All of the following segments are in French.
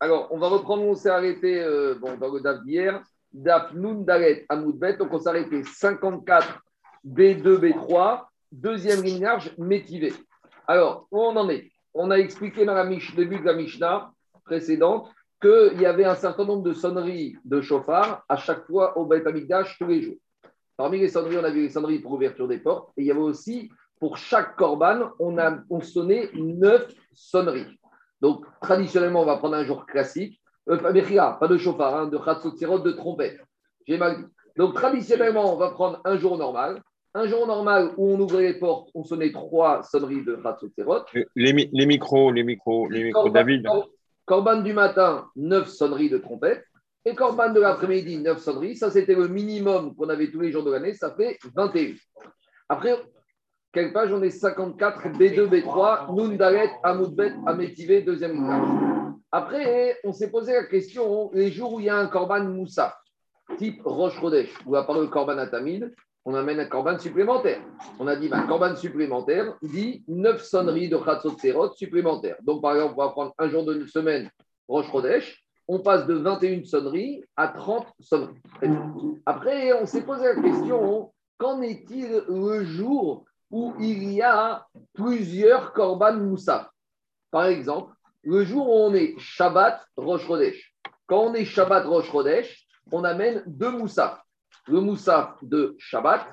Alors, on va reprendre, on s'est arrêté euh, bon, dans le DAF d'hier. DAF Amoudbet. Donc, on s'est arrêté 54 B2, B3, deuxième ligne large, métivé. Alors, où on en est? On a expliqué dans le début de la Mishnah précédente qu'il y avait un certain nombre de sonneries de chauffard à chaque fois au Beth Amikdash tous les jours. Parmi les sonneries, on avait les sonneries pour ouverture des portes et il y avait aussi, pour chaque korban, on a on sonnait neuf sonneries. Donc, traditionnellement, on va prendre un jour classique. Euh, pas de chauffard, hein, de khatsotzerot, de trompette. J'ai mal dit. Donc, traditionnellement, on va prendre un jour normal. Un jour normal où on ouvrait les portes, on sonnait trois sonneries de khatsotzerot. Les, les micros, les micros, les micros, David. Corban du matin, neuf sonneries de trompette. Et Corban de l'après-midi, neuf sonneries. Ça, c'était le minimum qu'on avait tous les jours de l'année. Ça fait 21. Après, quelle page On est 54, B2, B3, Nundalet, Amoudbet, Ametivé, deuxième page. Après, on s'est posé la question les jours où il y a un Corban Moussa, type Roche Rodesh, où à part le Corban Atamid, on amène un Corban supplémentaire. On a dit un bah, Corban supplémentaire dit 9 sonneries de Khatsot Serot supplémentaires. Donc, par exemple, on va prendre un jour de semaine Roche Rodesh, on passe de 21 sonneries à 30 sonneries. Après, on s'est posé la question qu'en est-il le jour où il y a plusieurs korban moussaf. Par exemple, le jour où on est Shabbat Rosh Chodesh. Quand on est Shabbat Rosh Chodesh, on amène deux moussaf. Le moussaf de Shabbat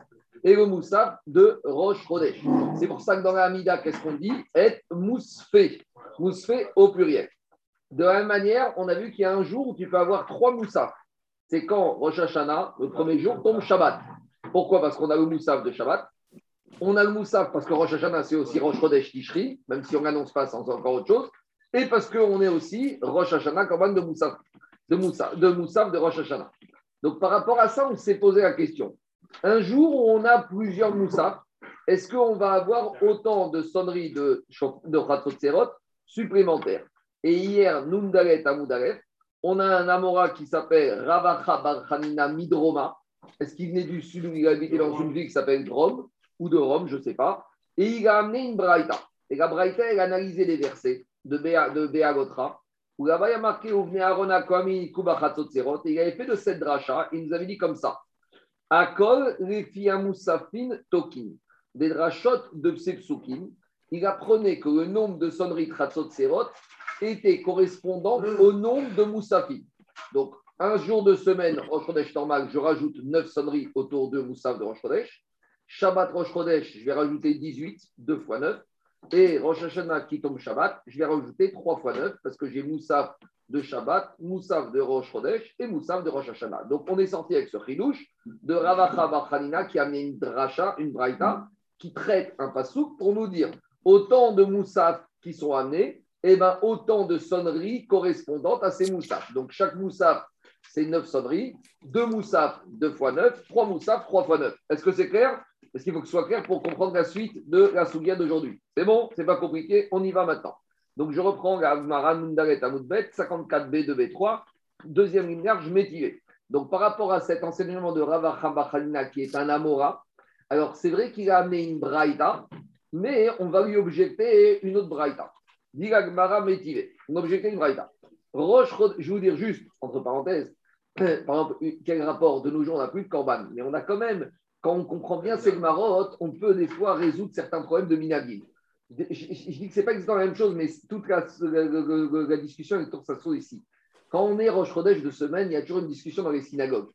et le moussaf de Rosh Chodesh. C'est pour ça que dans la qu'est-ce qu'on dit? Être mousfé. Mousfé au pluriel. De la même manière, on a vu qu'il y a un jour où tu peux avoir trois moussaf. C'est quand Rosh Hashanah, le premier jour, tombe Shabbat. Pourquoi? Parce qu'on a le moussaf de Shabbat on a le Moussaf parce que Rosh Hashanah, c'est aussi Rosh Chodesh Tishri, même si on n'annonce pas, c'est encore autre chose. Et parce qu'on est aussi Rosh Hashanah, Korban de Moussaf, de Moussaf, de Moussaf de Rosh Hashanah. Donc par rapport à ça, on s'est posé la question. Un jour où on a plusieurs Moussaf, est-ce qu'on va avoir autant de sonneries de, de supplémentaires? Et hier, Nundalet Amoudalet, on a un Amora qui s'appelle Ravacha Midroma. Est-ce qu'il venait du sud ou il habité dans une ville qui s'appelle Drome ou de Rome, je ne sais pas. Et il a amené une braïta. Et la braïta, elle a analysé les versets de Béa, de Gotra, où là-bas, il y a marqué Ouvne Arona Kwami Kubachatzotserot. Et il avait fait de cette dracha, il nous avait dit comme ça Akol Refiamusafin Tokin. Des drachot de Psepsukim. Il apprenait que le nombre de sonneries Tratzotserot était correspondant au nombre de Moussafin. Donc, un jour de semaine, Rosh normal, je rajoute 9 sonneries autour de Moussaf de Rosh. Shabbat Rosh Chodesh, je vais rajouter 18, 2 fois 9. Et Rosh Hashanah qui tombe Shabbat, je vais rajouter 3 fois 9 parce que j'ai Moussaf de Shabbat, Moussaf de Rosh Chodesh et Moussaf de Rosh Hashanah. Donc on est sorti avec ce chidouche de Ravacha Bachanina qui a amené une dracha, une braïta, qui traite un pasouk pour nous dire autant de Moussaf qui sont amenés, et eh ben autant de sonneries correspondantes à ces Moussaf. Donc chaque Moussaf, c'est 9 sonneries, 2 Moussaf, 2 fois 9, 3 Moussaf, 3 fois 9. Est-ce que c'est clair? Parce qu'il faut que ce soit clair pour comprendre la suite de la Sougia d'aujourd'hui. C'est bon? C'est pas compliqué? On y va maintenant. Donc, je reprends la Mundaret Amoudbet, 54B de B3, deuxième ligne large, métivé. Donc, par rapport à cet enseignement de Rava Khalina, qui est un Amora, alors c'est vrai qu'il a amené une Braïta, mais on va lui objecter une autre Braïta. Gmara métivé. On objecte une Braïta. Roche, je vous dire juste, entre parenthèses, par quel rapport de nos jours on n'a plus de Corban, mais on a quand même quand on comprend bien ces marottes, on peut des fois résoudre certains problèmes de minagim. Je, dis que ce n'est pas exactement la même chose, mais toute la, discussion est autour de ça ici. Quand on est Roche de semaine, il y a toujours une discussion dans les synagogues.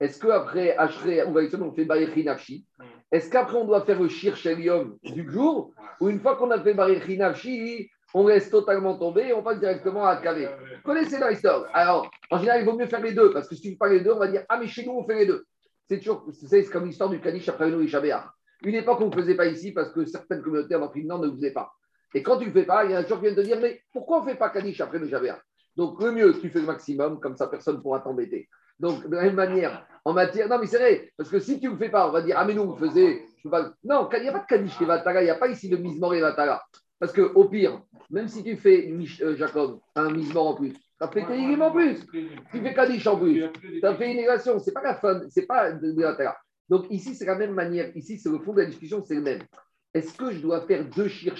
Est-ce qu'après Ashrei, on va on fait Nafshi Est-ce qu'après on doit faire le Shir Shelium du jour? Ou une fois qu'on a fait Bayechi Nafshi, on laisse totalement tomber et on passe directement à Kavé Vous connaissez la histoire Alors, en général, il vaut mieux faire les deux, parce que si tu ne fais pas les deux, on va dire Ah, mais chez nous, on fait les deux. C'est toujours, c'est comme l'histoire du Kaddish après Noé Une époque, on ne faisait pas ici parce que certaines communautés en Afrique ne le faisaient pas. Et quand tu ne le fais pas, il y a un jour qui vient te dire Mais pourquoi on ne fait pas Kaddish après le Donc, le mieux, tu fais le maximum, comme ça, personne ne pourra t'embêter. Donc, de la même manière, en matière. Non, mais c'est vrai, parce que si tu ne le fais pas, on va dire Ah, mais nous, on faisait. Non, il n'y a pas de Kaddish et Vatara, il n'y a pas ici de Mismor et Vatara. Parce qu'au pire, même si tu fais, euh, Jacob, un Mismor en plus, tu as fait Télim en plus. Tu fais Kaddish en plus. Tu as fait une négation. Ce n'est pas la fin, ce n'est pas de, Donc ici, c'est la même manière. Ici, c'est le fond de la discussion, c'est le même. Est-ce que je dois faire deux shir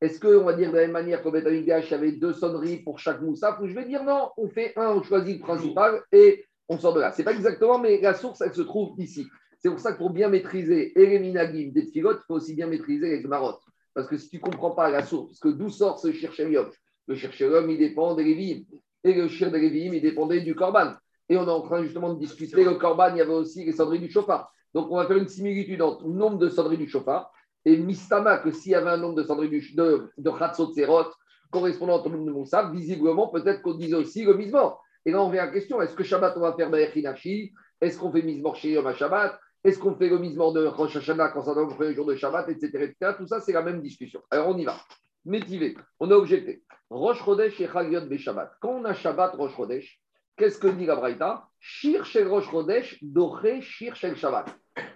Est-ce qu'on va dire de la même manière qu'au Beth il y avait deux sonneries pour chaque moussaf Ou je vais dire non, on fait un, on choisit le principal et on sort de là. Ce n'est pas exactement, mais la source, elle se trouve ici. C'est pour ça que pour bien maîtriser les minagim des il faut aussi bien maîtriser les gmarot. Parce que si tu ne comprends pas la source, parce que d'où sort ce shirshelium Le shirshelium, il dépend des Lévi'im. Et le shir des il dépendait du korban. Et on est en train justement de discuter le korban, il y avait aussi les sonneries du chauffard. Donc on va faire une similitude entre le nombre de sonneries du chauffard et Mistama, que s'il y avait un nombre de sonneries du, de, de correspondant au nombre de Moussaf, visiblement, peut-être qu'on disait aussi le Mizmor. Et là, on vient à la question est-ce que Shabbat, on va faire Baerchinachi Est-ce qu'on fait Mizmor chez Yom Shabbat Est-ce qu'on fait le Mizmor de Rosh Hashanah quand ça va le jour de Shabbat, etc. Tout ça, c'est la même discussion. Alors, on y va. Métivé, on a objecté. Rosh Chodesh et Chagiot Shabbat. Quand on a Shabbat, Rosh Chodesh, qu'est-ce que dit la Braïta? Shir Shel Rosh Chodesh, Doché Shir Shel Shabbat.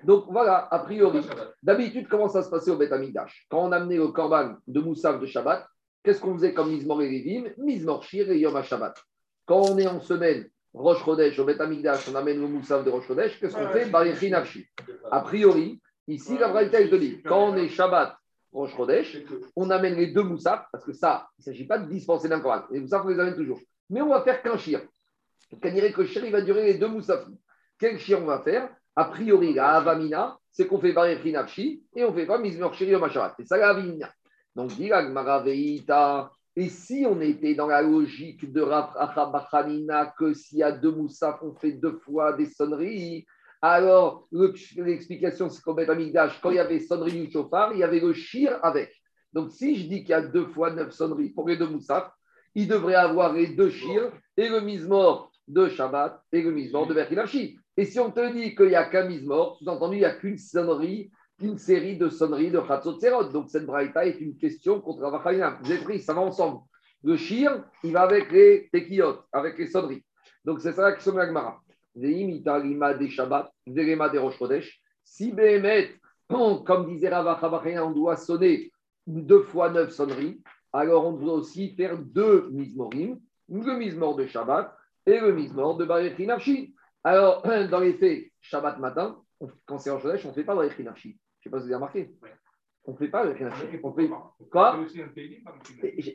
Donc voilà, a priori, d'habitude, comment ça se passait au Beth Amikdash Quand on amenait le korban de Moussaf de Shabbat, qu'est-ce qu'on faisait comme Mizmor et Rivim Mizmor Shir et Yom Shabbat. Quand on est en semaine, Rosh Chodesh, au Beth Amikdash, on amène le Moussaf de Rosh Chodesh, qu'est-ce qu'on fait? Barichi Nafshi. A priori, ici, la Braïta, je te dis, quand on est Shabbat, Rosh Chodesh, on amène les deux Moussaf, parce que ça, il ne s'agit pas de dispenser d'un korban. Les Moussaf, on les amène toujours. Mais on va faire qu'un Shir. Dirait que le Shir, il va durer les deux Moussaf. Quel Shir on va faire? A priori, la Avamina, c'est qu'on fait Barechi Nafshi et on fait pas Mizmor Shiri Masharat. C'est ça la Avamina. Donc, dit et si on était dans la logique de Rafrachabachanina, que s'il y a deux moussaf, on fait deux fois des sonneries, alors l'explication, c'est qu'au Beth quand il y avait sonnerie du chauffard, il y avait le shir avec. Donc, si je dis qu'il y a deux fois neuf sonneries pour les deux moussaf, il devrait avoir les deux shir et le mizmor de Shabbat et le mizmor de Berkilachi. Et si on te dit qu'il n'y a qu'un mort, sous-entendu, il n'y a qu'une sonnerie, qu'une série de sonneries de Khatsot Serot. Donc cette braïta est une question contre. Vous avez pris, ça va ensemble. Le shir, il va avec les tekiyot, avec les sonneries. Donc c'est ça question de l'Agmara. Des Shabbat, des Rosh Si Behemet, comme disait Ravachabachaïna, on doit sonner deux fois neuf sonneries, alors on doit aussi faire deux mismorim, le mismor de Shabbat et le mismor de Baruch alors, dans les faits, Shabbat matin, quand c'est en Chodesh, on ne fait pas les Je ne sais pas si vous avez remarqué. On ne fait pas le Khinarchi. On fait quoi?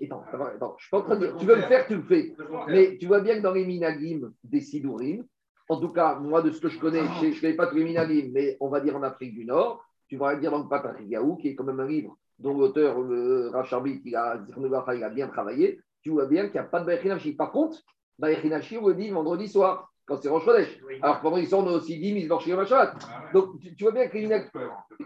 Attends, attends, je suis pas en train de dire. Tu veux le faire, tu le fais. Mais tu vois bien que dans les Minagim des Sidourim, en tout cas, moi, de ce que je connais, je ne connais pas tous les Minagim, mais on va dire en Afrique du Nord, tu vas dire dans le Patrick Gaou, qui est quand même un livre dont l'auteur, euh, il a, il a bien travaillé, tu vois bien qu'il n'y a pas de Bechinachi. Par contre, Bechinachi, on le dit vendredi soir quand c'est Rosh Chodesh. Alors pendant ils sont aussi dit mise Shabbat. Ah Donc tu, vois bien qu'il y a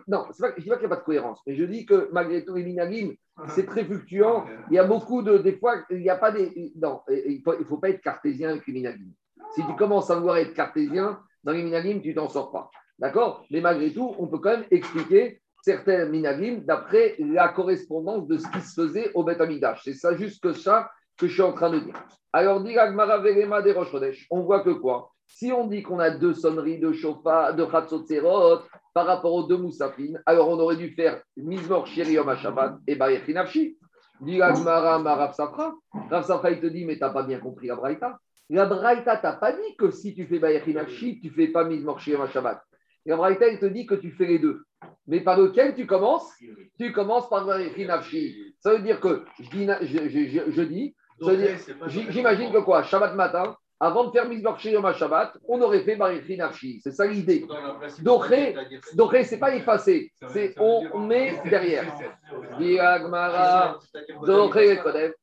Non, pas, je ne dis pas qu'il n'y a pas de cohérence, mais je dis que malgré tout, les minagim, c'est très fluctuant. Il y a beaucoup de. Des fois, il n'y a pas des. Non, il ne faut, pas être cartésien avec les minagim. Si tu commences à vouloir être cartésien, dans les minagim, tu t'en sors pas. D'accord? Mais malgré tout, on peut quand même expliquer certains minagim d'après la correspondance de ce qui se faisait au Beth C'est ça, juste que ça que je suis en train de dire. Alors, dit des on voit que quoi? Si on dit qu'on a deux sonneries de chauffard, de Khatsotserot par rapport aux deux moussafines, alors on aurait dû faire Mizmor Shiriom Shabbat et Nafshi. Dit Gagmara Rav Safra. Rav Safra, il te dit, mais tu n'as pas bien compris la Braïta. La Braïta t'a pas dit que si tu fais Bayechin Nafshi, tu ne fais pas Mizmor Shiriom Shabbat. La Braïta, il te dit que tu fais les deux. Mais par lequel tu commences? Tu commences par Bayechin Nafshi. Ça veut dire que je dis, je, je dis J'imagine que quoi? Shabbat matin, avant de faire Mizbor Yom Shabbat, on aurait fait Barichi Nafshi. C'est ça l'idée. Doré, ce n'est pas effacé, c'est on met derrière.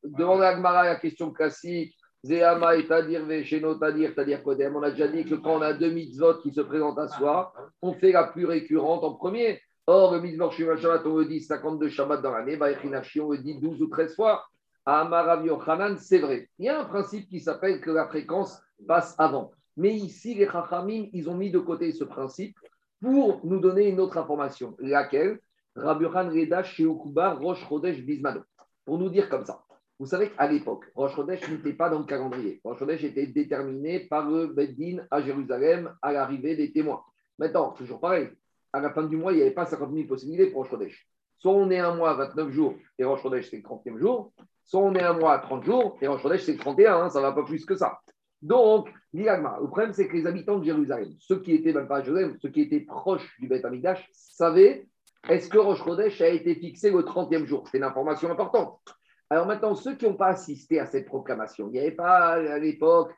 Demande à Agmara la question classique. Et Tadir Tadir Kodem. On a déjà dit que quand on a deux mitzvot qui se présentent à soi, on fait la plus récurrente en premier. Or, le mitzvot Shabbat, on le dit 52 Shabbat dans l'année. Barichi Nafshi, on le dit 12 ou 13 fois. Amarav Yochanan, c'est vrai. Il y a un principe qui s'appelle que la fréquence passe avant. Mais ici, les Chachamim, ils ont mis de côté ce principe pour nous donner une autre information. Laquelle? Rabbi Reda Sheukuba Rosh Chodesh Bismado. Pour nous dire comme ça. Vous savez qu'à l'époque, Rosh Chodesh n'était pas dans le calendrier. Rosh Chodesh était déterminé par le Beddin à Jérusalem à l'arrivée des témoins. Maintenant, toujours pareil. À la fin du mois, il n'y avait pas 50 000 possibilités pour Rosh Chodesh. Soit on est un mois, 29 jours, et Rosh Chodesh, c'est le 30e jour, Soit on est un mois à 30 jours, et en Chodesh, c'est 31, hein, ça ne va pas plus que ça. Donc, le problème, c'est que les habitants de Jérusalem, ceux qui étaient même pas à Jérusalem, ceux qui étaient proches du Beth Amidash, savaient est-ce que Rosh Chodesh a été fixé le 30e jour? C'est une information importante. Alors maintenant, ceux qui n'ont pas assisté à cette proclamation, il n'y avait pas à l'époque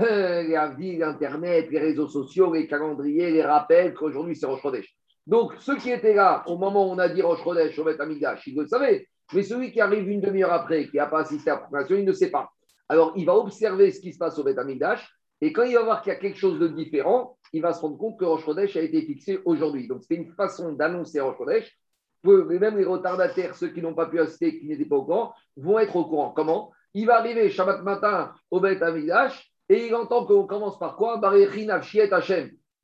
euh, la vie, Internet, les réseaux sociaux, les calendriers, les rappels qu'aujourd'hui c'est Rosh Chodesh. Donc, ceux qui étaient là au moment où on a dit Rosh Chodesh au Beth Amigash, ils le savaient. Mais celui qui arrive une demi-heure après, qui n'a pas assisté à la proclamation, il ne sait pas. Alors, il va observer ce qui se passe au Beth Amigash, et quand il va voir qu'il y a quelque chose de différent, il va se rendre compte que Rosh Chodesh a été fixé aujourd'hui. Donc, c'était une façon d'annoncer Rosh Chodesh. Même les retardataires, ceux qui n'ont pas pu assister, qui n'étaient pas au courant, vont être au courant. Comment? Il va arriver Shabbat matin au Beth Amidash et il entend qu'on commence par quoi?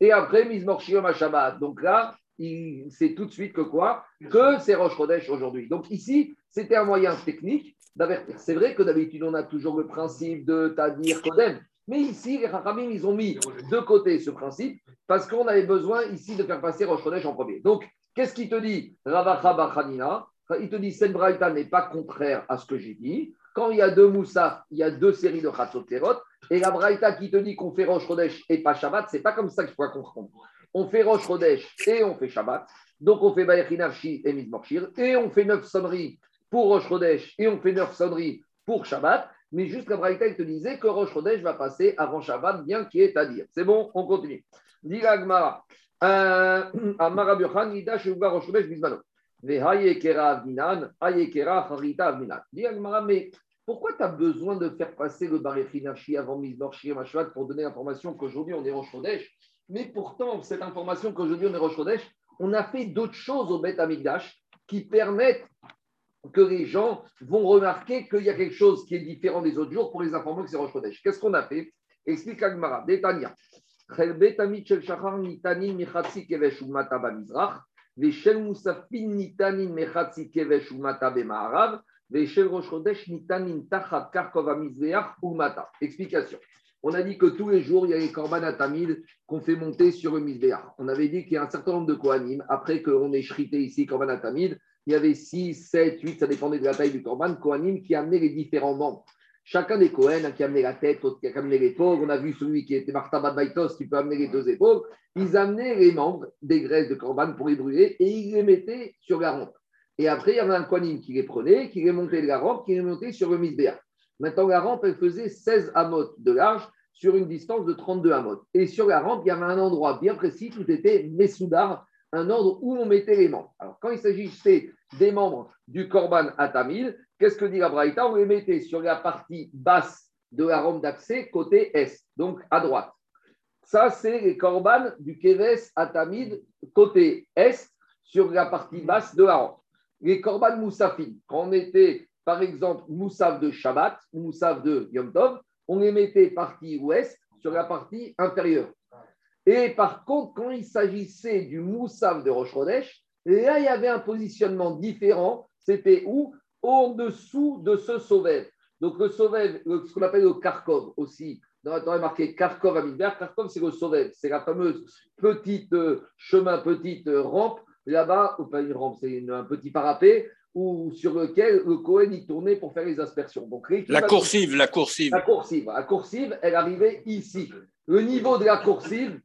Et après, Mizmor Shabbat. Donc là, il sait tout de suite que quoi? Que c'est Rosh Chodesh aujourd'hui. Donc ici, c'était un moyen technique d'avertir. C'est vrai que d'habitude, on a toujours le principe de Tadir Kodem. Mais ici, les Rachamim, ils ont mis de côté ce principe parce qu'on avait besoin ici de faire passer Rosh Chodesh en premier. Donc, qu'est-ce qu'il te dit Bachanina? Il te dit Sen n'est pas contraire à ce que j'ai dit. Quand il y a deux Moussaf, il y a deux séries de Khatsoterot. Et la Braïta qui te dit qu'on fait Rosh Chodesh et pas Shabbat, c'est pas comme ça que je pourrais comprendre. On fait Rosh Chodesh et on fait Shabbat. Donc on fait Bayachinavshi et Mizmorshir. Et on fait neuf sonneries pour Rosh Chodesh et on fait neuf sonneries pour Shabbat. Mais juste la Braïta, il te disait que Rosh Chodesh va passer avant Shabbat, bien qu'il ait à dire. C'est bon, on continue. Dis Mais pourquoi tu as besoin de faire passer le Baréchinachi avant Mizmor Shir pour donner l'information qu'aujourd'hui on est Rosh Chodesh Mais pourtant, cette information qu'aujourd'hui on est Rosh Chodesh, on a fait d'autres choses au Beth Amigdash qui permettent que les gens vont remarquer qu'il y a quelque chose qui est différent des autres jours pour les informer que c'est Rosh Chodesh. Qu'est-ce qu'on a fait? Explique Agmara, Détania. Explication. On a dit que tous les jours, il y a les korban atamid qu'on fait monter sur le misbéach. On avait dit qu'il y a un certain nombre de kohanim. Après qu'on ait shrité ici korban atamid, il y avait 6, 7, 8, ça dépendait de la taille du korban, kohanim qui amenaient les différents membres. Chacun des Kohen, qui amenait la tête, qui amenait l'épaule, on a vu celui qui était Martabat Baitos qui peut amener les deux épaules, ils amenaient les membres des graisses de korban pour les brûler et ils les mettaient sur la rampe. Et après, il y avait un Kohanim qui les prenait, qui les montait de la rampe, qui les montait sur le Misbéa. Maintenant, la rampe, elle faisait 16 amotes de large sur une distance de 32 amotes. Et sur la rampe, il y avait un endroit bien précis, tout était Messoudar, un ordre où on mettait les membres. Alors, quand il s'agissait des membres du Korban Atamil, qu'est-ce que dit la Braïta On les mettait sur la partie basse de la rampe d'accès, côté est, donc à droite. Ça, c'est les Korban du Keves Atamid, côté est, sur la partie basse de la rampe les korban moussafim, quand on était par exemple moussaf de Shabbat, moussaf de Yom Tov, on les mettait partie ouest sur la partie inférieure. Et par contre, quand il s'agissait du moussaf de Rosh Chodesh, là, il y avait un positionnement différent. C'était où? Au-dessous de ce sauvet. Donc, le sauvet, ce qu'on appelle le Kharkov aussi, dans la Torah, marqué Kharkov à Midbar. Kharkov, c'est le sauvet. C'est la fameuse petite euh, chemin, petite euh, rampe là-bas, ou pas une rampe, c'est un petit parapet où, sur lequel le Cohen y tournait pour faire les aspersions. Donc, la coursive, la coursive. La coursive. La coursive, elle arrivait ici. Le niveau de la coursive,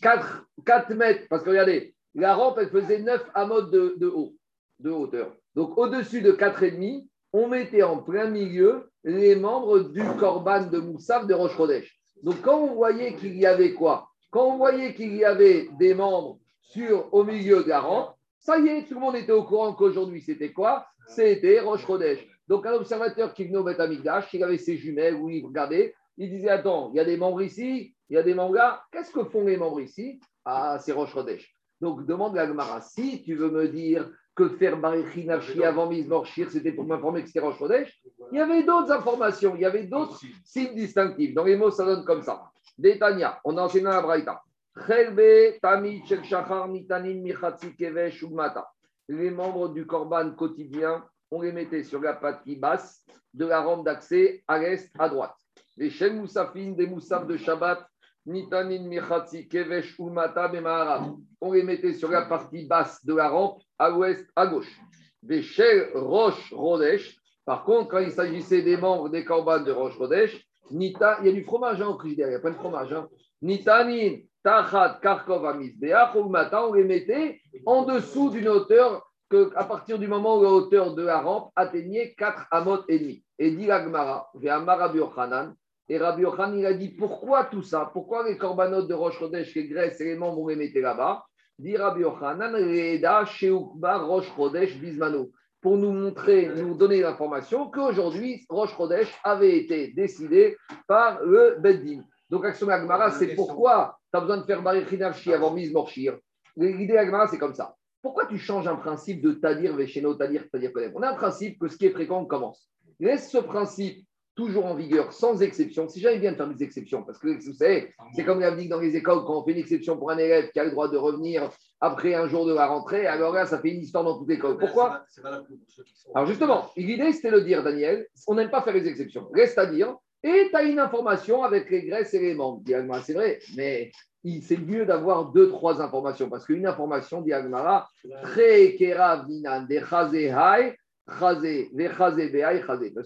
4, 4 mètres, parce que regardez, la rampe, elle faisait 9 amotes de, de haut, de hauteur. Donc, au-dessus de 4,5, on mettait en plein milieu les membres du Corban de Moussaf de Roche Donc, quand on voyait qu'il y avait quoi? Quand on voyait qu'il y avait des membres sur, au milieu de la rampe, ça y est, tout le monde était au courant qu'aujourd'hui, c'était quoi? C'était Roche. Donc, un observateur qui venait au Beth il avait ses jumelles, où il regardait, il disait Attends, il y a des membres ici, il y a des membres là, qu'est-ce que font les membres ici? Ah, c'est Roche. Donc, demande à Gmara si tu veux me dire que faire Barichinachi avant mise Morchir, c'était pour m'informer que c'était Chodesh, il y avait d'autres informations, il y avait d'autres signes distinctifs. Dans les mots, ça donne comme ça. Détania, on a enseigné la Braïta. Les membres du Corban quotidien, on les mettait sur la partie basse de la rampe d'accès à l'est, à droite. Les Shem Moussafin, des Moussaf de Shabbat, Nitanin Michatzi Kevesh Umata On les mettait sur la partie basse de la rampe, à l'ouest, à gauche. Shel Roche Rodesh, par contre, quand il s'agissait des membres des Corban de Roche Rodesh, Nita, il y a du fromage hein, au il y a plein de fromage. Hein. Nitanin, Tachat, Karkov, Amisbeach, ou matin, on les mettait en dessous d'une hauteur que, à partir du moment où la hauteur de la rampe atteignait 4 amot et demi. Et dit et Rabbi Yochanan, il a dit pourquoi tout ça? Pourquoi les corbanotes de Roche Chodesh, les graisses et les membres, on les mettait là-bas? Dit Rabbi Yochanan, Roche Chodesh, Bismano pour nous montrer, nous donner l'information qu'aujourd'hui, Roche Chodesh avait été décidé par le Beddin. Donc, Action Agmara, c'est pourquoi tu as besoin de faire Marichinarchi avant mise Morchir? L'idée Agmara, c'est comme ça. Pourquoi tu changes un principe de Tadir, Vesheno, Tadir, Tadir, Kodem On a un principe que ce qui est fréquent commence. Laisse ce principe toujours en vigueur, sans exception. Si jamais bien de faire des exceptions, parce que vous savez, c'est comme l'a dit dans les écoles, quand on fait une exception pour un élève qui a le droit de revenir après un jour de la rentrée, alors là, ça fait une histoire dans toute l'école. Pourquoi Alors justement, l'idée, c'était de dire, Daniel, on n'aime pas faire les exceptions. Reste à dire, et tu as une information avec les graisses et les membres. C'est vrai, mais c'est mieux d'avoir deux, trois informations, parce qu'une information, dit très kera de parce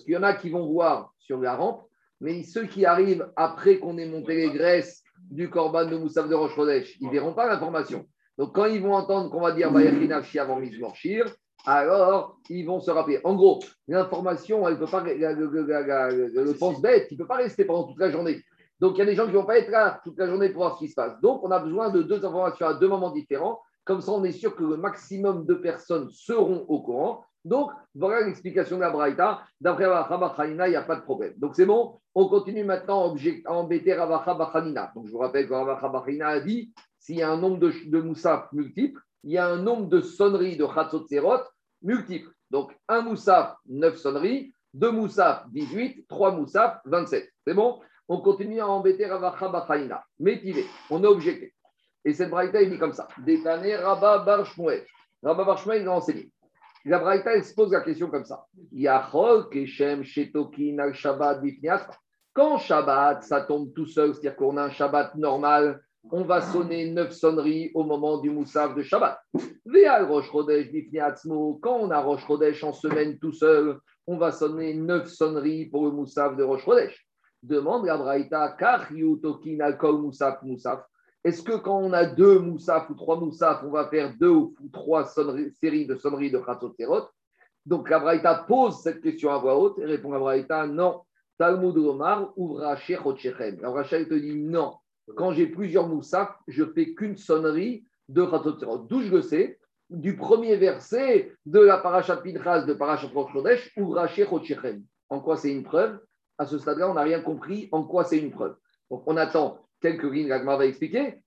qu'il y en a qui vont voir sur la rampe, mais ceux qui arrivent après qu'on ait monté les graisses du corban de Moussaf de roche ils ne verront pas l'information. Donc quand ils vont entendre qu'on va dire Bayachinafshi avant Mizmorshir, alors ils vont se rappeler. En gros, l'information, elle peut pas, le, pense-bête, il ne peut pas rester pendant toute la journée. Donc il y a des gens qui ne vont pas être là toute la journée pour voir ce qui se passe. Donc on a besoin de deux informations à deux moments différents. Comme ça, on est sûr que le maximum de personnes seront au courant. Donc, voilà l'explication de la Braïta. D'après Ravacha il n'y a pas de problème. Donc, c'est bon. On continue maintenant à embêter Ravacha Bachanina. Donc, je vous rappelle que Ravacha a dit s'il y a un nombre de, moussaf multiples, il y a un nombre de sonneries de Chatzot multiples. Donc, un moussaf, 9 sonneries, deux moussaf, 18, trois moussaf, 27. C'est bon? On continue à embêter Ravacha Bachanina. Métivé, on a objecté. Et cette Braïta, il dit comme ça Détané Rabba Bar Rabba Bar il a enseigné. La Braïta expose la question comme ça. Keshem Shetokin al Shabbat Quand Shabbat, ça tombe tout seul, c'est-à-dire qu'on a un Shabbat normal, on va sonner neuf sonneries au moment du Moussaf de Shabbat. Veal Rosh Chodesh Quand on a Rosh Chodesh en semaine tout seul, on va sonner neuf sonneries pour le Moussaf de Rosh Chodesh. Demande la Braïta, Kach Tokin al Kol Moussaf Moussaf. Est-ce que quand on a deux moussaf ou trois moussaf, on va faire deux ou trois séries de sonneries de Khatsot Donc la pose cette question à voix haute et répond à Braïta non. Talmud Omar ouvra Shechotchechem. La Rachel te dit non. Quand j'ai plusieurs moussaf, je fais qu'une sonnerie de Khatsot D'où je le sais? Du premier verset de la Parashat Pinchas de Parashat Rosh ouvra Shechotchechem. En quoi c'est une preuve? À ce stade-là, on n'a rien compris en quoi c'est une preuve. Donc on attend quelques lignes, l'Agma va expliquer.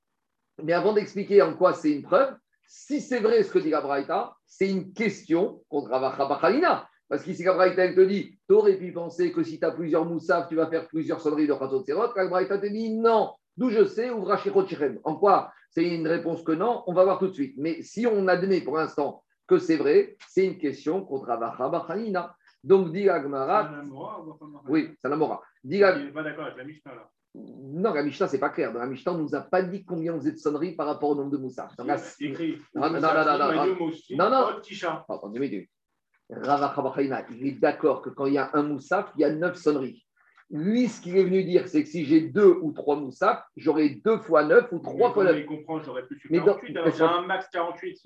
Mais avant d'expliquer en quoi c'est une preuve, si c'est vrai ce que dit la Braïta, c'est une question contre Ravacha Bachalina. Parce qu'ici, la Braïta, elle te dit, tu aurais pu penser que si tu as plusieurs moussaf, tu vas faire plusieurs sonneries de Khatot Serot. La Braïta te dit, non. D'où je sais, ouvra Chirem. En quoi? C'est une réponse que non On va voir tout de suite. Mais si on admet pour l'instant que c'est vrai, c'est une question contre Ravacha Bachalina. Donc, dit Agmara. Oui, c'est un Amora. Dit pas d'accord avec la Mishnah là. Non, la Mishnah, c'est pas clair. Dans la Mishnah, on ne nous a pas dit combien on faisait de sonneries par rapport au nombre de moussaf. Non, non, non, non, non, non, non. il est d'accord que quand il y a un moussaf, il y a neuf sonneries. Lui, ce qu'il est venu dire, c'est que si j'ai deux ou trois moussaf, j'aurai deux fois neuf ou trois fois neuf. Il comprend, j'aurais plus 48, j'ai un max 48.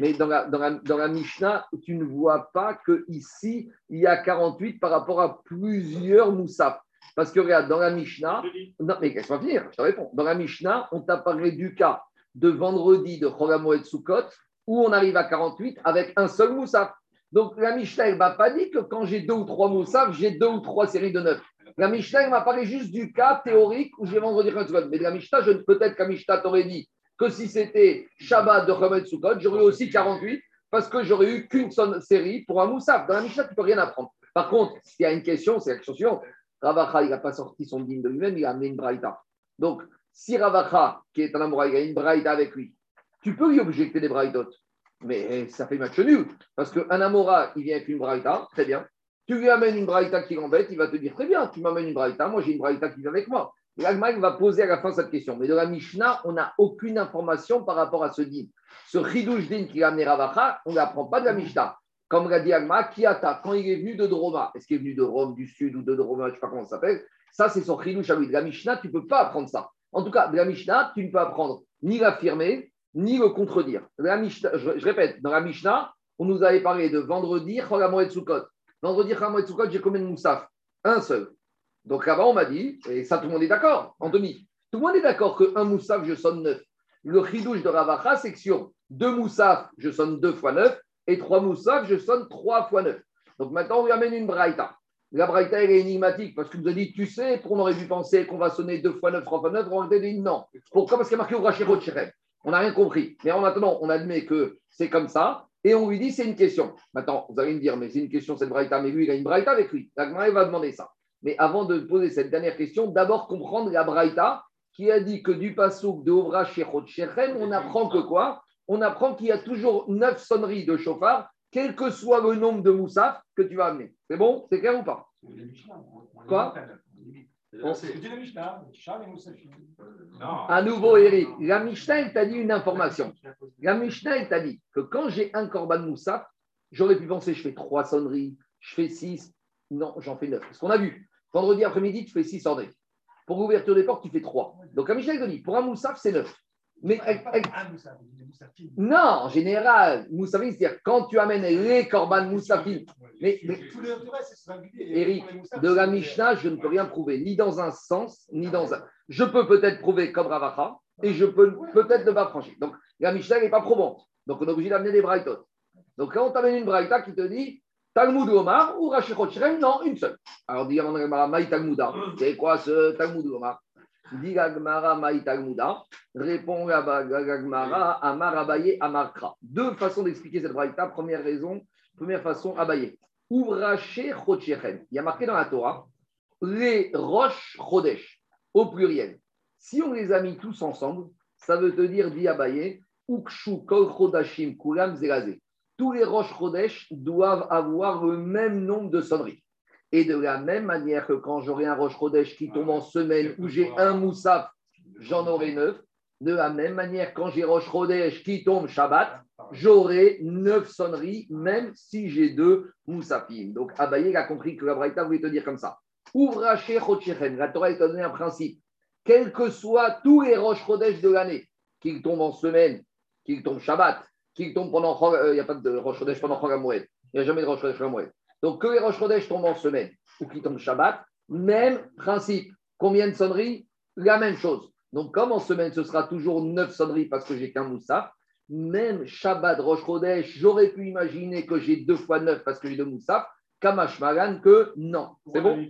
Mais dans la, dans, la, dans la Mishnah, tu ne vois pas qu'ici, il y a 48 par rapport à plusieurs moussaf. Parce que regarde, dans la Mishnah, non, mais laisse-moi finir, je te réponds. Dans la Mishnah, on t'a parlé du cas de vendredi de Chogamo et Sukkot, où on arrive à 48 avec un seul moussaf. Donc la Mishnah, elle ne m'a pas dit que quand j'ai deux ou trois moussaf, j'ai deux ou trois séries de neuf. La Mishnah, elle m'a parlé juste du cas théorique où j'ai vendredi Sukkot. Mais la Mishnah, peut-être qu'à Mishnah t'aurait dit que si c'était Shabbat de Chogamo et Sukkot, j'aurais aussi 48 parce que j'aurais eu qu'une seule série pour un moussaf. Dans la Mishnah, tu ne peux rien apprendre. Par contre, s'il y a une question, c'est la question suivante. Ravacha, il n'a pas sorti son dîme de lui-même, il a amené une braïta. Donc, si Ravacha, qui est un amoureux, il a une braïta avec lui, tu peux lui objecter des braïtotes. Mais ça fait match nul. Parce qu'un Amora, il vient avec une braïta, très bien. Tu lui amènes une braïta qui l'embête, il va te dire très bien, tu m'amènes une braïta, moi j'ai une braïta qui vient avec moi. L'Allemagne va poser à la fin cette question. Mais de la Mishnah, on n'a aucune information par rapport à ce din. Ce chidouj din qui a amené Ravacha, on ne l'apprend pas de la Mishnah. Comme l'a dit Agma, Kiata, quand il est venu de Droma, est-ce qu'il est venu de Rome, du Sud ou de Droma, je ne sais pas comment ça s'appelle, ça c'est son Chidouche à. De la Mishnah, tu ne peux pas apprendre ça. En tout cas, de la Mishnah, tu ne peux apprendre ni l'affirmer, ni le contredire. La Mishnah, je, répète, dans la Mishnah, on nous avait parlé de vendredi, Cholamoed Sukkot. Vendredi, Cholamoed Sukkot, j'ai combien de moussaf Un seul. Donc là-bas, on m'a dit, et ça tout le monde est d'accord, en tout le monde est d'accord qu'un moussaf, je sonne neuf. Le chidouche de Ravacha, c'est que deux moussaf, je sonne deux fois neuf, et trois moussaf, je sonne trois fois neuf. Donc maintenant, on lui amène une braïta. La braïta, elle est énigmatique parce que vous avez dit, tu sais, on aurait dû penser qu'on va sonner deux fois neuf, trois fois neuf, on aurait dit non. Pourquoi? Parce qu'il y a marqué Urachirot. On n'a rien compris. Mais maintenant, on admet que c'est comme ça et on lui dit, c'est une question. Maintenant, vous allez me dire, mais c'est une question, cette braïta, mais lui, il a une braïta avec lui. La va demander ça. Mais avant de poser cette dernière question, d'abord comprendre la braïta qui a dit que du pasouk de Ovra Shechot Shechem, on apprend que quoi? On apprend qu'il y a toujours neuf sonneries de chauffard, quel que soit le nombre de moussaf que tu vas amener. C'est bon? C'est clair ou pas? Quoi? à nouveau, Eric, la Mishnah, elle t'a dit une information. La Mishnah, elle t'a dit que quand j'ai un korban moussaf, j'aurais pu penser, je fais trois sonneries, je fais six. Non, j'en fais neuf. Ce qu'on a vu. Vendredi après-midi, tu fais six sonneries. Pour l'ouverture des portes, tu fais trois. Donc la Mishnah, elle te dit, pour un moussaf, c'est neuf. Mais non, en général, moussafine, c'est-à-dire quand tu amènes les korban moussafines. Mais, mais Eric, de la Mishnah, je ne peux rien prouver, ni dans un sens, ni dans un. Je peux peut-être prouver comme Ravacha, et je peux peut-être ne pas franchir. Donc la Mishnah n'est pas probante. Donc on est obligé d'amener des braïtot. Donc quand on t'amène une braïta qui te dit Talmud Omar ou Rachechot non, une seule. Alors dis à Maï Talmuda. C'est quoi ce Talmud Omar? Répond Gagmara Amar Amarkra. Deux façons d'expliquer cette braïta. Première raison, première façon, Abaye. Ouvraché. Il y a marqué dans la Torah les roches Chodesh, au pluriel. Si on les a mis tous ensemble, ça veut te dire, dit Abaye, Ukshu Kol Chodashim Kulam Zelazé. Tous les roches Chodesh doivent avoir le même nombre de sonneries. Et de la même manière que quand j'aurai un roche Chodesh qui tombe en semaine où j'ai un moussaf, j'en aurai neuf. De la même manière, quand j'ai roche Chodesh qui tombe Shabbat, j'aurai neuf sonneries, même si j'ai deux moussafim. Donc Abaye a compris que la Braïta voulait te dire comme ça. Ouvraché Chodesh, la Torah t'a donné un principe. Quels que soient tous les roches Chodesh de l'année, qu'ils tombent en semaine, qu'ils tombent Shabbat, qu'ils tombent pendant. Euh, il n'y a pas de roche Chodesh pendant Il n'y a jamais de roche Chodesh pendant donc, que les Rosh Chodesh tombent en semaine ou qui tombent Shabbat, même principe. Combien de sonneries? La même chose. Donc, comme en semaine, ce sera toujours neuf sonneries parce que j'ai qu'un moussaf, même Shabbat, Rosh Chodesh, j'aurais pu imaginer que j'ai deux fois neuf parce que j'ai deux moussaf, Kamash Magan, que non. C'est bon?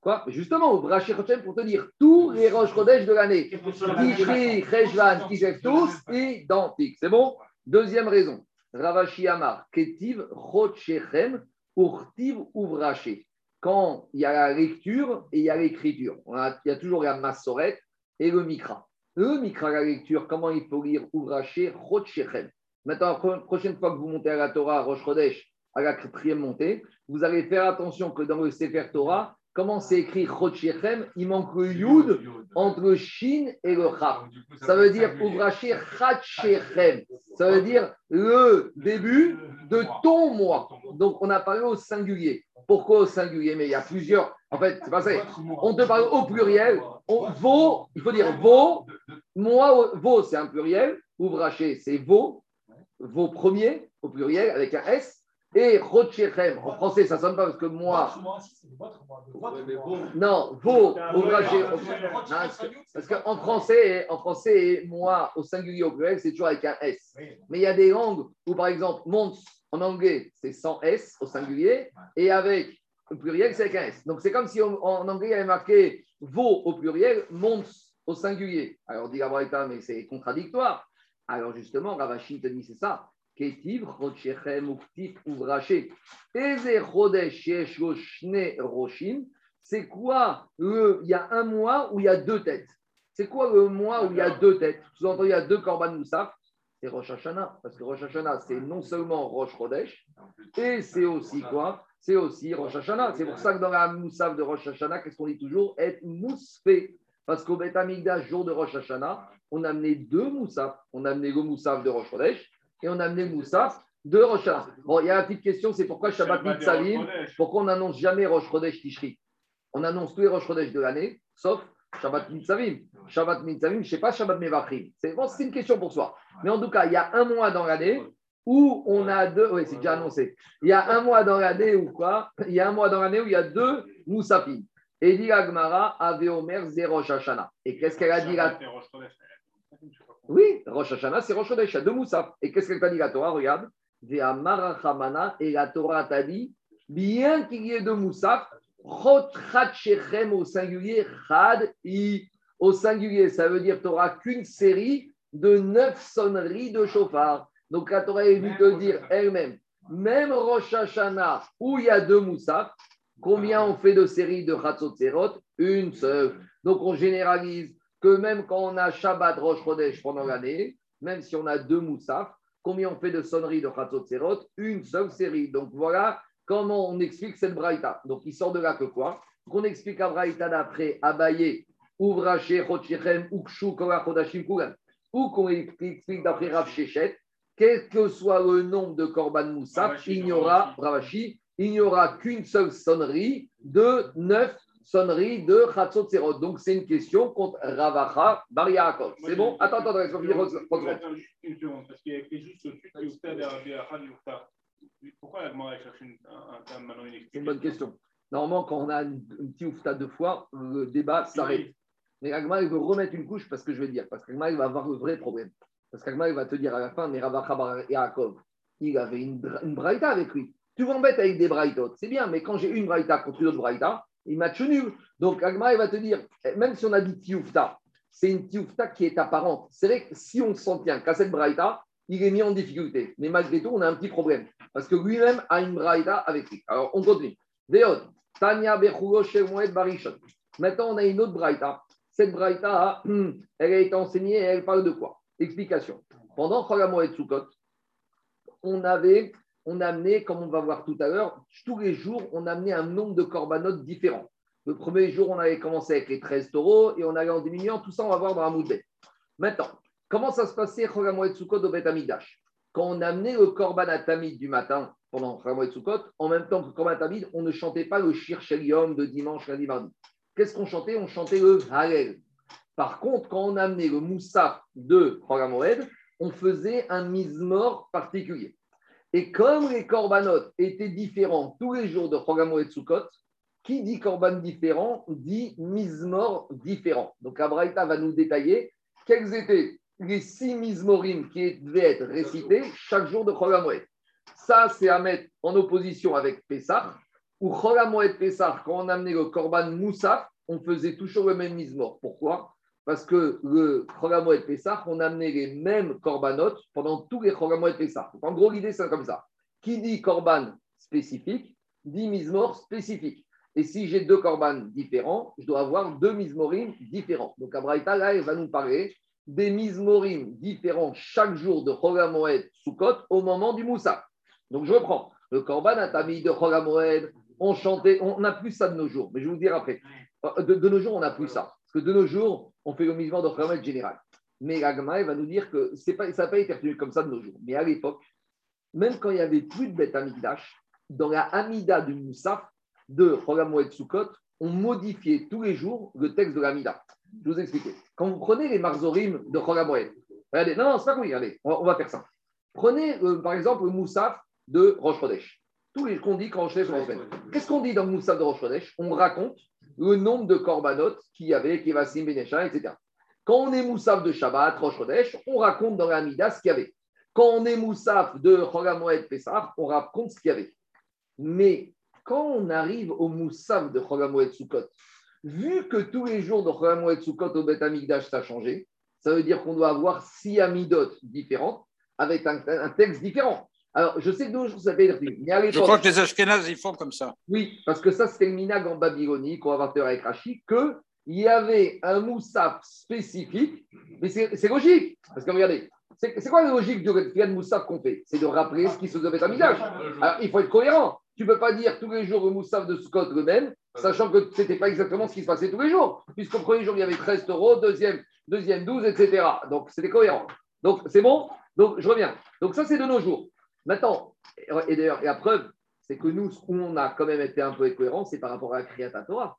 Quoi? Justement, au Braché pour te dire, tous les Rosh Chodesh de l'année, Tishri, Cheshvan, Kisef, tous identiques. C'est bon? Deuxième raison. Ravashi Amar, Ketiv, Rochechem, Urtiv ouvraché. Quand il y a la lecture et il y a l'écriture, il y a toujours la massorette et le mikra. Le mikra, la lecture, comment il faut lire ouvraché, Rochechem. Maintenant, la prochaine fois que vous montez à la Torah, Rosh Chodesh, à la quatrième montée, vous allez faire attention que dans le Sefer Torah, comment c'est écrit il manque le Yud entre le Shin et le Chaf. Ça veut dire Ouvraché Chachechem. Ça veut dire le début de ton moi. Donc on a parlé au singulier. Pourquoi au singulier? Mais il y a plusieurs. En fait, c'est pas ça. On te parle au pluriel. On, vos, il faut dire vos. Moi, vos, c'est un pluriel. Ouvraché, c'est vos. Vos premiers, au pluriel, avec un S. Et Rochechem, en français, ça ne sonne pas parce que moi. Non, vos, ouvragez. Parce qu'en français, en français, moi, au singulier au pluriel, c'est toujours avec un S. Mais il y a des langues où, par exemple, monts en anglais, c'est sans S au singulier, et avec le pluriel, c'est avec un S. Donc c'est comme si en anglais, il y avait marqué vos au pluriel, monts au singulier. Alors, dit Gabriel, mais c'est contradictoire. Alors justement, Ravashi te dit c'est ça. C'est quoi le. Il y a un mois où il y a deux têtes? C'est quoi le mois où il y a deux têtes? Sous-entendu, il y a deux Korban Moussaf. C'est Rosh Hashanah. Parce que Rosh Hashanah, c'est non seulement Rosh Chodesh, et c'est aussi quoi? C'est aussi Rosh Hashanah. C'est pour ça que dans la Moussaf de Rosh Hashanah, qu'est-ce qu'on dit toujours? Être Moussfé. Parce qu'au Beth jour de Rosh Hashanah, on a amené deux Moussaf. On a amené le Moussaf de Rosh Chodesh et on a amené Moussaf de Rosh Bon, il y a une petite question, c'est pourquoi Shabbat Mitzavim, pourquoi on n'annonce jamais Rosh Chodesh Tishri On annonce tous les Rosh Chodesh de l'année, sauf Shabbat Mitzavim. Shabbat Mitzavim, je ne sais pas Shabbat Mevachim. C'est bon, une question pour soi. Mais en tout cas, il y a un mois dans l'année où on a deux. Oui, c'est déjà annoncé. Il y a un mois dans l'année où quoi? Il y a un mois dans l'année où il y a deux Moussafim. Et dit Agmara, Ave Omer, Rosh Hashanah. Et qu'est-ce qu'elle a dit là Oui, Rosh Hashanah, c'est Rosh Chodesh, il y a deux Moussaf. Et qu'est-ce qu'elle a dit la Torah? Regarde. Et la Torah t'a dit, bien qu'il y ait deux Moussaf, au singulier, Chad, au singulier, ça veut dire que tu n'auras qu'une série de neuf sonneries de chauffard. Donc la Torah est venue te dire elle-même, même Rosh Hashanah, où il y a deux Moussaf, combien on fait de séries de Chatzot Une seule. Donc on généralise que même quand on a Shabbat Rosh Chodesh pendant l'année, même si on a deux Moussaf, combien on fait de sonneries de Chatzot Une seule série. Donc voilà comment on explique cette braïta. Donc il sort de là que quoi? Qu'on explique la braïta d'après Abaye, Ouvraché, Ukshu, Korachodashim, Kugan. Ou qu'on explique d'après Rav Shechet, quel que soit le nombre de Korban Moussaf, il n'y aura, Bravashi, il n'y aura qu'une seule sonnerie de neuf sonneries de Chatzot Serot. Donc c'est une question contre Ravacha Bar C'est bon Attends, attends, attends, attends. Une seconde, parce qu'il y a écrit juste au-dessus de pourquoi la demande cherche un terme maintenant C'est une bonne question. Normalement, quand on a une, petite oufta deux fois, le débat s'arrête. Mais Agma, il veut remettre une couche parce que je vais dire. Parce qu'Agma, il va avoir le vrai problème. Parce qu'Agma, il va te dire à la fin, mais Ravacha Yaakov, il avait une, une braïta avec lui. Tu m'embêtes avec des braïtotes, c'est bien, mais quand j'ai une braïta contre une autre braïta, il match nul. Donc Agma, il va te dire, même si on a dit tioufta, c'est une tioufta qui est apparente. C'est vrai que si on s'en tient qu'à cette braïta, il est mis en difficulté. Mais malgré tout, on a un petit problème. Parce que lui-même a une braïda avec lui. Alors, on continue. Barishon. Maintenant, on a une autre braïta. Cette braïta, elle a été enseignée et elle parle de quoi? Explication. Pendant et Sukkot, on avait, on a amené, comme on va voir tout à l'heure, tous les jours, on a amené un nombre de corbanotes différents. Le premier jour, on avait commencé avec les 13 taureaux et on allait en diminuant. Tout ça, on va voir dans la. Maintenant, Comment ça se passait Chogamoed Sukkot au Bet Quand on amenait le Korban Tamid du matin pendant Chogamoed Sukkot, en même temps que le Korban on ne chantait pas le Shir Shelium de dimanche, lundi, mardi. Qu'est-ce qu'on chantait? On chantait le Halel. Par contre, quand on amenait le Moussaf de Chogamoed, on faisait un mizmor particulier. Et comme les corbanotes étaient différents tous les jours de Chogamoed Sukkot, qui dit korban différent dit mizmor différent. Donc Abraïta va nous détailler quels étaient les six mismorim qui devaient être récités chaque jour de Chol Ça, c'est à mettre en opposition avec Pessah, où Chol Pessah, quand on amenait le Korban Moussaf, on faisait toujours le même mismor. Pourquoi? Parce que le Chol Pessah, on amenait les mêmes Korbanot pendant tous les Chol Pessah. En gros, l'idée, c'est comme ça. Qui dit Korban spécifique, dit mismor spécifique. Et si j'ai deux korban différents, je dois avoir deux mismorim différents. Donc, Abraïta, là, il va nous parler des mismorim différents chaque jour de Chogamoed Sukkot au moment du Moussa. Donc je reprends. Le Korban Atami de Chogamoed, on chantait, on n'a plus ça de nos jours, mais je vais vous dire après. Euh, de, nos jours, on n'a plus ça. Parce que de nos jours, on fait le mouvement Chogamoed général. Mais l'Agma va nous dire que pas, ça n'a pas été retenu comme ça de nos jours. Mais à l'époque, même quand il n'y avait plus de bête Amigdash, dans la Amida du Moussa de Chogamoed Sukkot, on modifiait tous les jours le texte de l'Amida. Je vous expliquer. Quand vous prenez les marzorim de Chogamoed, regardez, non, non, c'est pas oui, regardez, on va, faire ça. Prenez euh, par exemple le Moussaf de Chodesh. Tout ce qu'on dit quand Chodesh Qu'est-ce qu'on dit dans le Moussaf de Chodesh? On raconte le nombre de korbanot qu'il y avait, Kevasim, Benesha, etc. Quand on est Moussaf de Shabbat, Rosh Chodesh, on raconte dans la Mida ce qu'il y avait. Quand on est Moussaf de Chogamoed Pessah, on raconte ce qu'il y avait. Mais quand on arrive au Moussaf de Chogamoed Sukkot, vu que tous les jours de Cholam et Sukkot au Bet Amigdash, ça a changé, ça veut dire qu'on doit avoir six amidot différentes avec un, texte différent. Alors, je sais que nous, ça fait Je crois que les Ashkenaz, ils font comme ça. Oui, parce que ça, c'était le minag en Babylonie, qu'on va voir avec Rachid, qu'il y avait un moussaf spécifique, mais c'est logique. Parce que regardez, c'est quoi la logique du de moussaf qu'on fait? C'est de rappeler ce qui se faisait à Amigdash. Alors, il faut être cohérent. Tu ne peux pas dire tous les jours le moussaf de Scott le même, sachant que ce n'était pas exactement ce qui se passait tous les jours, puisqu'au premier jour, il y avait 13 euros, deuxième, deuxième 12, etc. Donc, c'était cohérent. Donc, c'est bon? Donc, je reviens. Donc, ça, c'est de nos jours. Maintenant, et d'ailleurs, la preuve, c'est que nous, où on a quand même été un peu cohérent, c'est par rapport à la Kriyat Torah.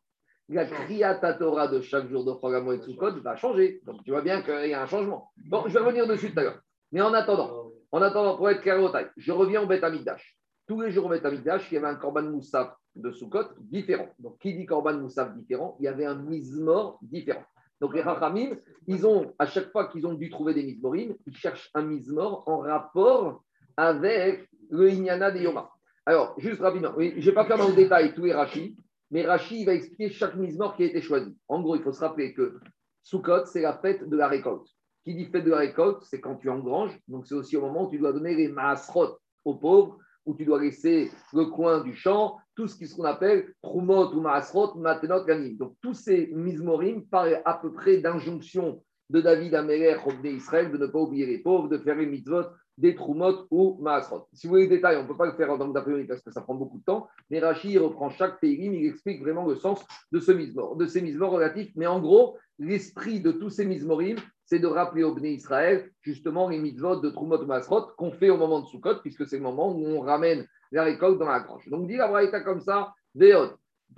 La Kriyat Torah de chaque jour de Chogamo et Sukkot va changer. Donc tu vois bien qu'il y a un changement. Bon, je vais revenir dessus tout à l'heure. Mais en attendant, en attendant, pour être clair au taille, je reviens au Beth Amikdash. Tous les jours au Beth Amikdash, il y avait un Korban Moussaf de Sukkot différent. Donc, qui dit Korban Moussaf différent? Il y avait un Mizmor différent. Donc, les Rachamim, ils ont, à chaque fois qu'ils ont dû trouver des Mizmorim, ils cherchent un Mizmor en rapport avec le Inyana de Yoma. Alors, juste rapidement, je ne vais pas faire dans le détail tous les Rachis, mais Rachi va expliquer chaque Mizmor qui a été choisi. En gros, il faut se rappeler que Sukkot, c'est la fête de la récolte. Qui dit fête de la récolte, c'est quand tu engranges, donc c'est aussi au moment où tu dois donner les maasrot aux pauvres, où tu dois laisser le coin du champ, tout ce qu'on appelle trumot ou maasrot, matenot, ganim. Donc tous ces mismorim parlent à peu près d'injonction de David à Meler, Israël, de ne pas oublier les pauvres, de faire les mitzvot, des Trumot ou Maasrot. Si vous voulez les détails, on ne peut pas le faire en tant que parce que ça prend beaucoup de temps, mais Rachid reprend chaque pays, il explique vraiment le sens de, ce de ces relatifs. Mais en gros, l'esprit de tous ces mismorim, c'est de rappeler au Bné Israël justement les mitzvot de Trumot ou Maasrot qu'on fait au moment de Sukkot, puisque c'est le moment où on ramène la récolte dans la grange. Donc, dit la Braïta comme ça, Veot.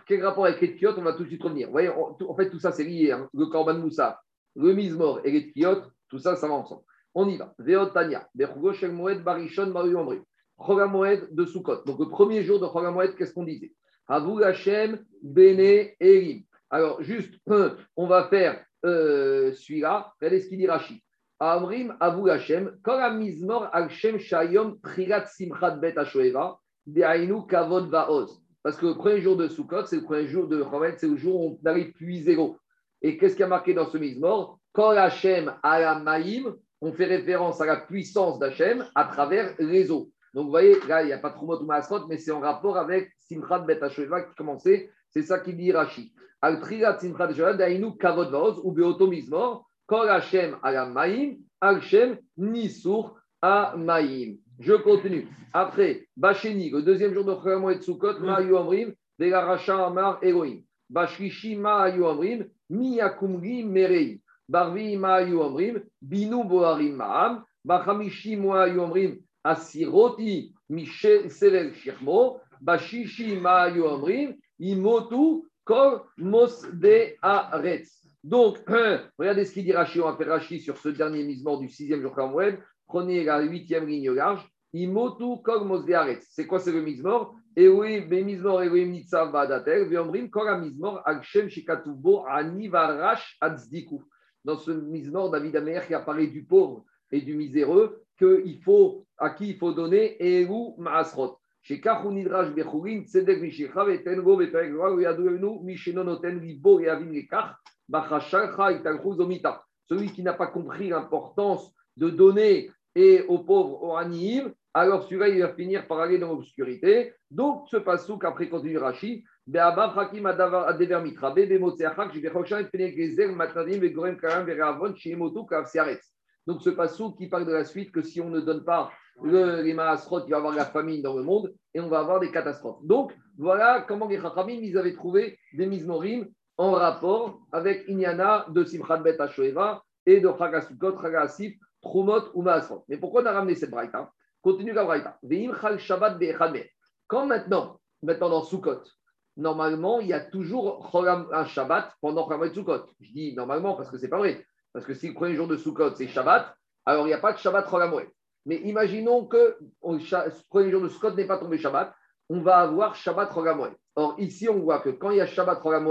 Quel rapport avec les On va tout de suite revenir. Vous voyez, en fait, tout ça, c'est lié. Hein. Le Korban Moussa, le Mizmor et les tout ça, ça va ensemble. On y va. Veotania, Moed, Barishon, Maru Moed de Sukkot. Donc le premier jour de Moed, qu'est-ce qu'on disait? Avou Hashem, Bene, Erim. Alors juste, on va faire euh, celui-là. Regardez ce qu'il dit Rachid. Amrim, Avou Hashem, Koram Mizmor, Hashem, Shayom, Trirat, Simchat, Bet, Ashoeva, Deainu, Kavod, Vaoz. Parce que le premier jour de Sukkot, c'est le premier jour de Chomet, c'est le jour où on arrive puis zéro. Et qu'est-ce qui a marqué dans ce Mizmor? Kol Hashem, Maïm, on fait référence à la puissance d'Hachem à travers les eaux. Donc vous voyez, là, il n'y a pas Trumot ou Maasrot, mais c'est en rapport avec Simchat Bet Hasheva qui commençait. C'est ça qu'il dit Rashi. Al Trigat Simchat Hasheva, Dainu Kavod Vaoz, ou Beoto Mizmor, Kol Hashem Ala Maïm, Hashem Nisur Maïm. Je continue. Après, Bacheni, le deuxième jour de Chagamo et Tsukot, Ma'ayu Amrim, Racha Amar Elohim. Bashrishi Ma'ayu Amrim, Miyakumri Merei. Barvi Ma'ayu Amrim, Binu Boharim Ma'am, Bachamishi Ma'ayu Amrim, Asiroti Michel Sevel Shirmo, Bashishi Ma'ayu Amrim, Imotu Kol Mos de Aretz. Donc, regardez ce qu'il dit Rashi, on va faire Rashi sur ce dernier misement du sixième jour Kamoued. Prenez la huitième ligne large. Imotu Kol Mos de Aretz. C'est quoi, c'est le mismor Ewe Bemizmor Ewe Nitzav Badater, Veomrim Kol Mizmor Agshem Shikatubo Ani Varash Atzdiku dans ce mismor, David Amer qui a parlé du pauvre et du miséreux, que faut, à qui il faut donner Eru Maasrot. Chez Kachunidrash Bechourin, Tzedek Mishicha, Vetengo, Vetengo, Yadouenu, Mishenonoten, Libo, et Avim Lekach, Bachashalcha, Italchuzomita. Celui qui n'a pas compris l'importance de donner et aux pauvres, aux Anihim, alors celui-là, il va finir par aller dans l'obscurité. Donc, ce pasouk, après continue Rashi, donc ce passou qui parle de la suite que si on ne donne pas le, les maasrot, il va y avoir la famine dans le monde et on va avoir des catastrophes. Donc voilà comment les Chachamim, ils avaient trouvé des mizmorim en rapport avec Inyana de Simchat Bet Hashoeva et de Chagasukot, Chagasif, Trumot ou Maasrot. Mais pourquoi on a ramené cette braïta? Continue la braïta. Quand maintenant, maintenant dans Sukkot, normalement, il y a toujours un Shabbat pendant Chagam Sukkot. Je dis normalement parce que c'est pas vrai. Parce que si le premier jour de Sukkot, c'est Shabbat, alors il n'y a pas de Shabbat Chagam Mais imaginons que le premier jour de Sukkot n'est pas tombé Shabbat, on va avoir Shabbat Chagam Or, ici, on voit que quand il y a Shabbat Chagam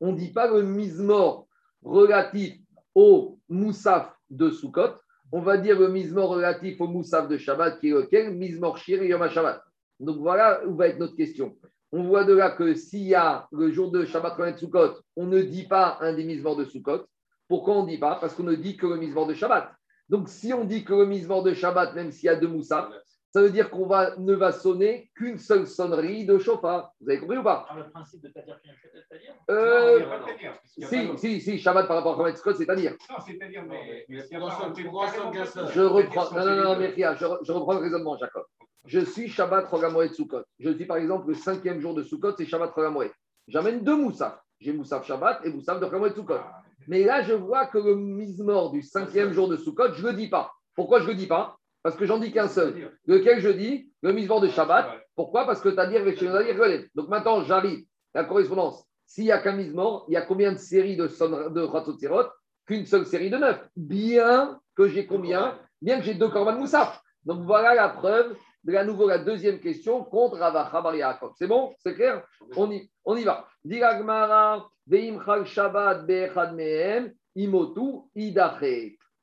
on ne dit pas le mismor relatif au Moussaf de Sukkot, on va dire le mismor relatif au Moussaf de Shabbat, qui est lequel? Mismor Shir et Yom Shabbat. Donc voilà où va être notre question on voit de là que s'il y a le jour de Shabbat de Sukkot, on ne dit pas un des mises-morts de Sukkot. Pourquoi on ne dit pas? Parce qu'on ne dit que le mise-mort de Shabbat. Donc si on dit que le mise-mort de Shabbat, même s'il y a deux moussas, ça veut dire qu'on va, ne va sonner qu'une seule sonnerie de chauffard. Vous avez compris ou pas? Le principe de c'est-à-dire? Euh, Si, si, si, Shabbat par rapport à Sukkot, c'est-à-dire. Non, c'est-à-dire, mais. Je reprends, non, non, non, mais je reprends le raisonnement, Jacob je suis Shabbat Rogamoed Sukkot. Je suis par exemple le cinquième jour de Sukkot, c'est Shabbat Rogamoed. J'amène deux moussaf. J'ai moussaf Shabbat et moussaf de Rogamoed Sukkot. Mais là, je vois que le mise-mort du cinquième jour de Sukkot, je ne le dis pas. Pourquoi je ne le dis pas? Parce que j'en dis qu'un seul. Lequel je dis? Le misvor de Shabbat. Pourquoi? Parce que tu as dit avec Donc maintenant, j'arrive. La correspondance. S'il n'y a qu'un misvor, il y a combien de séries de, son, de Qu'une seule série de neuf. Bien que j'ai combien? Bien que j'ai deux Korban Moussaf. Donc voilà la preuve de nouveau la deuxième question contre Ravacha Bar Yaakov. C'est bon? C'est clair? On y, on y va. Diragmara, Shabbat Be'echad Mehem, Imotu.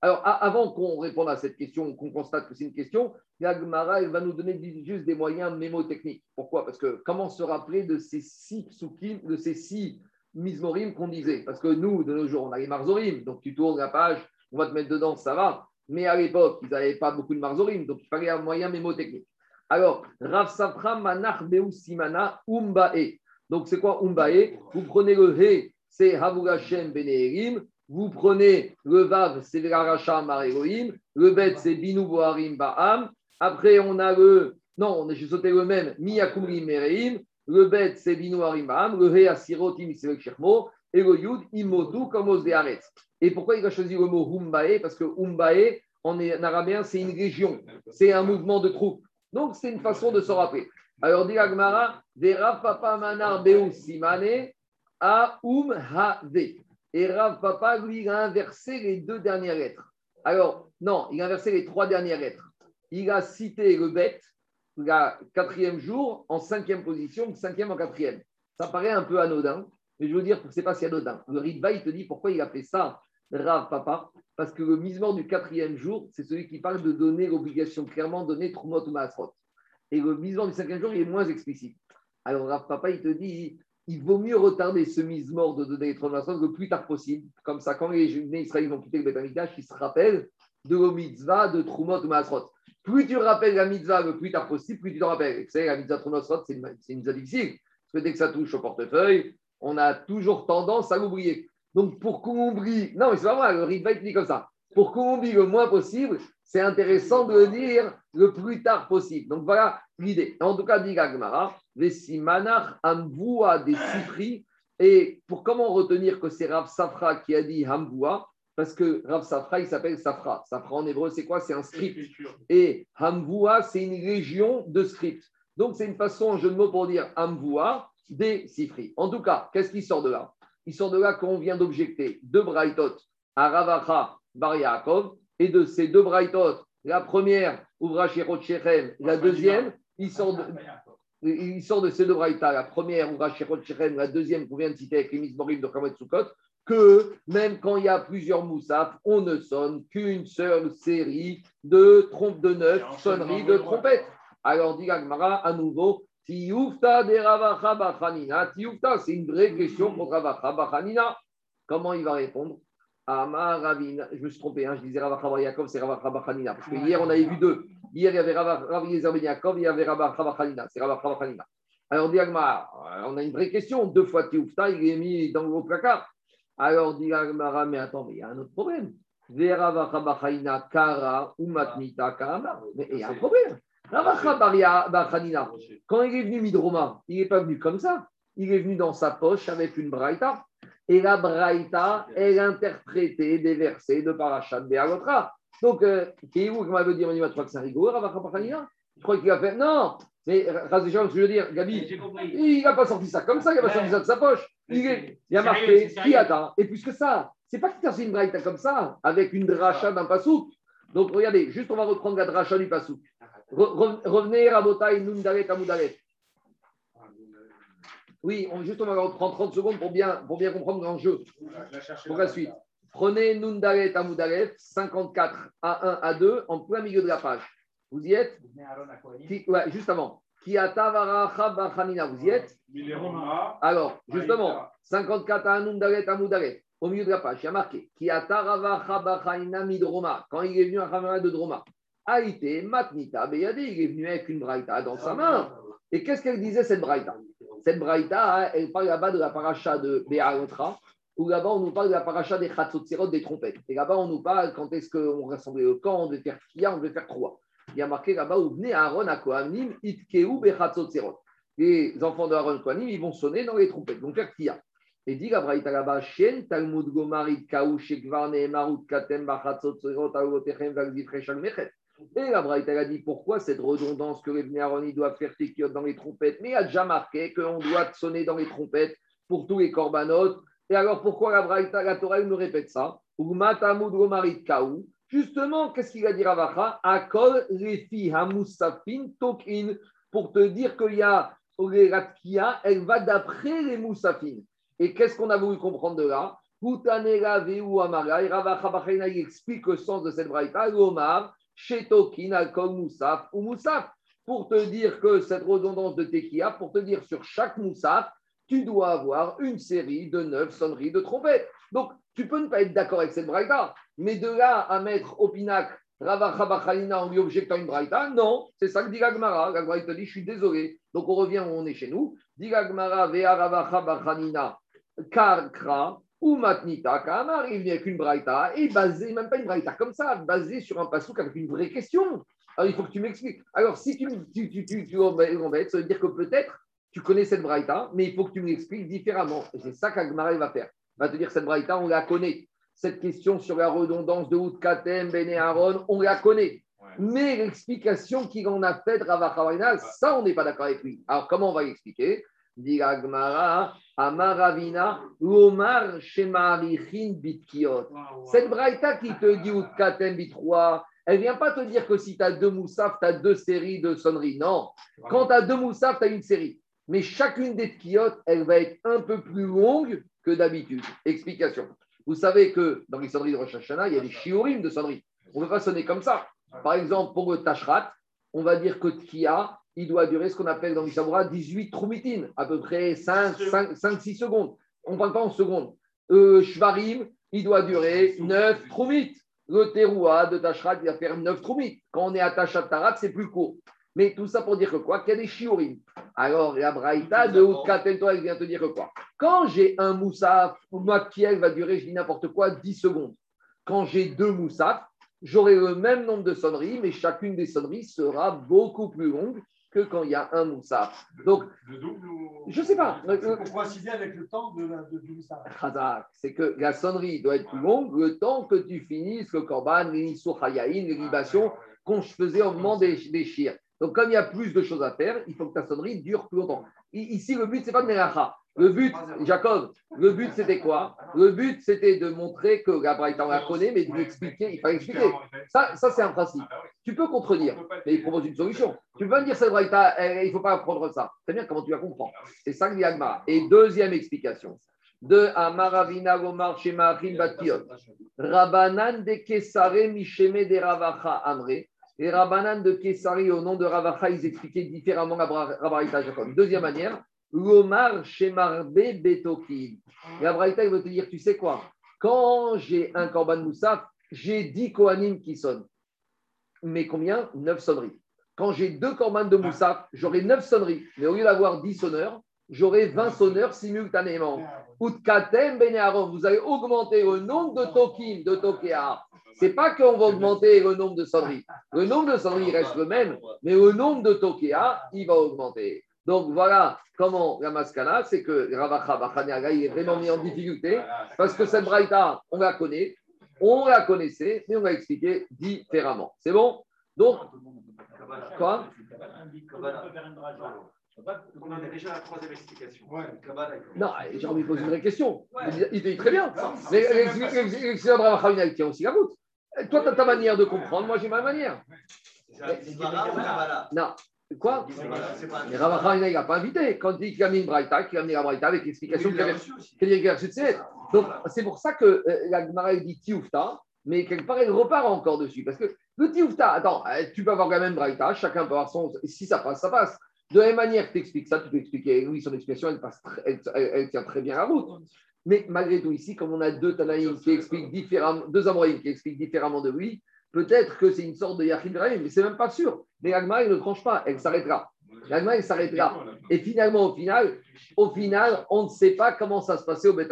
Alors, avant qu'on réponde à cette question, qu'on constate que c'est une question, Yagmara, il va nous donner juste des moyens mémotechniques. Pourquoi? Parce que comment se rappeler de ces six psukim, de ces six mismorim qu'on disait? Parce que nous, de nos jours, on a les marzorim, donc tu tournes la page, on va te mettre dedans, ça va. Mais à l'époque, ils n'avaient pas beaucoup de marzorim, donc il fallait un moyen mémotechnique. Alors, Rav Safra Manach Simana Umbae. Donc, c'est quoi Umbae? Vous prenez le He, c'est Havurashem Beneherim. Vous prenez le Vav, c'est Veraracham Elohim. Le Bet, c'est Binu Boharim Ba'am. Après, on a le. Non, j'ai sauté le même, Miyakumrim Mereim. Le Bet, c'est Binu Harim Ba'am. Le He, Asirotim, c'est Chermo. Et le Yud, Imodu, comme Os Et pourquoi il a choisi le mot Umbae? Parce que Umbae, en arabien, c'est une région, c'est un mouvement de troupes. Donc, c'est une façon de se rappeler. Alors, dit Agmara, des Papa Manar Beu Simane a Um Have. Et Rav Papa, lui, il a inversé les deux dernières lettres. Alors, non, il a inversé les trois dernières lettres. Il a cité le bête, le quatrième jour, en cinquième position, cinquième en quatrième. Ça paraît un peu anodin, mais je veux dire que ce n'est pas si anodin. Le Ritva, il te dit pourquoi il a fait ça, Rav Papa parce que le misement du quatrième jour, c'est celui qui parle de donner l'obligation clairement donner Trumot ou Maasrot. Et le misement du cinquième jour, il est moins explicite. Alors, Rav Papa, il te dit, il vaut mieux retarder ce misement de donner les Trumot le plus tard possible. Comme ça, quand les Israéliens vont quitter le Beth ils se rappellent de la mitzvah de Trumot ou Maasrot. Plus tu rappelles la mitzvah le plus tard possible, plus tu te rappelles. Vous savez, la mitzvah Trumot c'est une, une mitzvah difficile. Parce que dès que ça touche au portefeuille, on a toujours tendance à l'oublier. Donc, pour qu'on oublie, non, mais c'est pas vrai, le Ritva, dit comme ça. Pour qu'on oublie le moins possible, c'est intéressant de le dire le plus tard possible. Donc, voilà l'idée. En tout cas, dit Gagmara, Vesimanach Hamvoua des Sifri. Et pour comment retenir que c'est Rav Safra qui a dit Hamvoua Parce que Rav Safra, il s'appelle Safra. Safra en hébreu, c'est quoi? C'est un script. Et Hamvoua, c'est une région de script. Donc, c'est une façon, je jeu de mots pour dire Hamvoua des Sifri. En tout cas, qu'est-ce qui sort de là? Il sort de là qu'on vient d'objecter deux braïtot à Ravacha Bar Yaakov, et de ces deux braïtot, la première, Ouvra Shechem, la deuxième, il sort de, il sort de ces deux braïtas, la première, Ouvra Shechem, la deuxième qu'on vient de citer avec les Morim de Kamet Sukkot, que même quand il y a plusieurs moussaf, on ne sonne qu'une seule série de trompes de neuf, sonneries de trompettes. Alors, dit Agmara, à nouveau, Tioufta de Ravacha Bachanina. Tioufta, c'est une vraie question pour Ravacha Bachanina. Comment il va répondre? Amar Ravina. Je me suis trompé, hein, je disais Ravacha Yaakov, c'est Ravacha Bachanina. Parce que hier, on avait vu deux. Hier, il y avait Rav Yezer Ben Yaakov, il y avait Ravacha Bachanina. C'est Ravacha Bachanina. Alors, dit Agmar, on a une vraie question. Deux fois Tioufta, il est mis dans le placard. Alors, dit Agmara, mais attends, mais il y a un autre problème. Bachanina Kara ou Matnita Kara. Mais il y a un problème. Quand il est venu Midroma, il n'est pas venu comme ça. Il est venu dans sa poche avec une braïta. Et la braïta, elle interprétait des versets de Parashat Be'alotra. Donc, euh, qui est où qui m'avait dit, tu crois que c'est rigolo, Je crois qu'il a fait. Non, mais ce que je veux dire, Gabi, il n'a pas sorti ça comme ça, il n'a pas sorti ça de sa poche. Il, est, il a marqué qui attend. Et plus que ça, c'est pas qu'il a sorti une braïta comme ça, avec une dracha d'un pasouk. Donc, regardez, juste on va reprendre la dracha du pasouk. Revenez à Botaï, Nundaret, Amoudaret. Oui, on, juste on va reprendre 30 secondes pour bien, pour bien comprendre l'enjeu. Pour la suite. Prenez Nundaret, Amoudaret, 54 à 1 à 2, en plein milieu de la page. Vous y êtes ouais, Juste avant. Vous y êtes Alors, justement, 54 à 1, Nundaret, Amoudaret. Au milieu de la page, il y a marqué Quand il est venu à de Droma. Aïté, Matnita, Beyade, il est venu avec une braïta dans sa main. Et qu'est-ce qu'elle disait cette braïta? Cette braïta, elle parle là-bas de la paracha de Béaotra, où là-bas on nous parle de la paracha des Khatsotzirot, des trompettes. Et là-bas on nous parle quand est-ce qu'on rassemblait le camp, on devait faire Kia, on devait faire trois. Il y a marqué là-bas où venait Aaron à Kohanim, Itkeu Bechatzotzirot. Les enfants de Aaron Kohanim, ils vont sonner dans les trompettes, donc faire Kia. Et dit la braïta là-bas, Shen, Talmud Gomarit, Kaou, Shekvar, Nehemarut, Katem, Bechatzotzirot, Aogotechem, Vagzifre, Mechet. Et la Braïta a dit pourquoi cette redondance que les Aaron doivent faire Tekiot dans les trompettes, mais il a déjà marqué qu'on doit sonner dans les trompettes pour tous les corbanotes. Et alors pourquoi la Braïta, la Torah, nous répète ça? Justement, qu'est-ce qu'il a dit Ravacha? Akol hamusafin tokin pour te dire qu'il y a les ratkia, elle va d'après les moussafines. Et qu'est-ce qu'on a voulu comprendre de là? Veu amara. Et Ravacha il explique le sens de cette braïta. L'omar, shetokin, alcool moussaf ou moussaf. Pour te dire que cette redondance de tekia, pour te dire sur chaque moussaf, tu dois avoir une série de neuf sonneries de trompettes. Donc, tu peux ne pas être d'accord avec cette braïta, mais de là à mettre au pinacle Ravacha en lui objectant une braïta, non, c'est ça que dit Gagmara. Gagmara te dit, je suis désolé. Donc, on revient où on est chez nous. Dit Gagmara, Vea Ravacha Bachanina, Karkra, ou Matnita, Kamar, il vient avec une braïta, et basé, même pas une braïta comme ça, basé sur un pasouk avec une vraie question. Alors, il faut que tu m'expliques. Alors, si tu, tu, tu, tu, tu ça veut dire que peut-être tu connais cette braïta, mais il faut que tu me l'expliques différemment. Et c'est ça qu'Agmara va faire. Il va te dire cette braïta, on la connaît. Cette question sur la redondance de Outkatem, Bene Aaron, on la connaît. Mais l'explication qu'il en a faite, Ravachavarina, ça, on n'est pas d'accord avec lui. Alors, comment on va l'expliquer? Amaravina, Omar Shemarichin Bitkiot. Cette braïta qui te dit Outkatem Bitroa, elle ne vient pas te dire que si tu as deux moussaf, tu as deux séries de sonneries. Non. Quand tu as deux moussaf, tu as une série mais chacune des tkiotes, elle va être un peu plus longue que d'habitude. Explication. Vous savez que dans les sonneries de Rosh Hashanah, il y a des shiurim de sonneries. On ne peut pas sonner comme ça. Par exemple, pour le tashrat, on va dire que tkia, il doit durer ce qu'on appelle dans l'Issamoura 18 troumitines, à peu près 5-6 secondes. On ne parle pas en secondes. Euh, shvarim, il doit durer 9 troumit. Le teroua de tashrat, il va faire 9 troumit. Quand on est à tachat tarat, c'est plus court. Mais tout ça pour dire que quoi? Qu'il y a des shiurim. Alors, la braïta de Outkatentoa, elle vient te dire que quoi? Quand j'ai un moussaf, qui elle va durer, je dis n'importe quoi, 10 secondes. Quand j'ai deux moussaf, j'aurai le même nombre de sonneries, mais chacune des sonneries sera beaucoup plus longue que quand il y a un moussaf. Donc, le double ou... je ne sais pas. Pour coïncider avec le temps de, de, du moussaf. C'est que la sonnerie doit être plus longue le temps que tu finisses le korban, les les libations qu'on faisait au moment des, des chirs. Donc, comme il y a plus de choses à faire, il faut que ta sonnerie dure plus longtemps. Ici, le but, ce n'est pas de Melacha. Le but, Jacob, le but, c'était quoi? Le but, c'était de montrer que la on la connaît, mais de lui expliquer. Il fallait expliquer. Ça, ça c'est un principe. Tu peux contredire, mais il propose une solution. Tu peux pas me dire, cette Braïta, il ne faut pas apprendre ça. C'est bien comment tu la comprends? C'est ça que dit Agmara. Et deuxième explication. De Amaravina Gomar Shema Batiot. Rabanan de Kesare Misheme de Ravacha Amre. Les Rabbanan de Kessari, au nom de Ravacha, ils expliquaient différemment la Jacob. Deuxième manière, L'Omar Shemarbe Betokin. La Braïta, il veut te dire, tu sais quoi? Quand j'ai un Korban Moussaf, j'ai 10 Kohanim qui sonnent. Mais combien? 9 sonneries. Quand j'ai deux Korban de Moussaf, j'aurai 9 sonneries. Mais au lieu d'avoir 10 sonneurs, j'aurai 20 sonneurs simultanément. Utkatem Ben vous allez augmenter le nombre de Tokim, de Tokea c'est pas qu'on va augmenter le nombre de sonneries. Le nombre de sonneries reste le même, mais le nombre de Tokea, il va augmenter. Donc voilà comment la c'est que Ravacha Bachaniaga, il est vraiment mis en difficulté parce que cette braïta, on la connaît, on la connaissait, mais on l'a expliqué différemment. C'est bon? Donc, quoi? On a déjà la troisième explication. Non, j'ai envie de poser une vraie question. Il dit très bien. Mais l'explication tient aussi la route. Toi, tu as ta manière de comprendre, moi j'ai ma manière. Non. Quoi Mais Ravacha, il n'a pas invité. Quand il dit qu'il a mis une braïta, qu'il a mis la braïta avec l'explication qu'il a reçue de Donc, c'est pour ça que euh, la Gemara dit Tioufta, mais quelque part, il repart encore dessus. Parce que le Tioufta, attends, euh, tu peux avoir la même braïta, chacun peut avoir son. Si ça passe, ça passe. De la même manière que tu expliques ça, tu peux expliquer, oui, son explication, elle, passe elle, elle, tient très bien la route. Mais malgré tout, ici, comme on a deux Tanaïm qui expliquent différemment, deux Amoraïm qui expliquent différemment de lui, peut-être que c'est une sorte de Yachid mais c'est même pas sûr. Mais l'Agma, il ne tranche pas, elle s'arrêtera. L'Agma, elle s'arrêtera. Et finalement, au final, au final, on ne sait pas comment ça se passait au Beth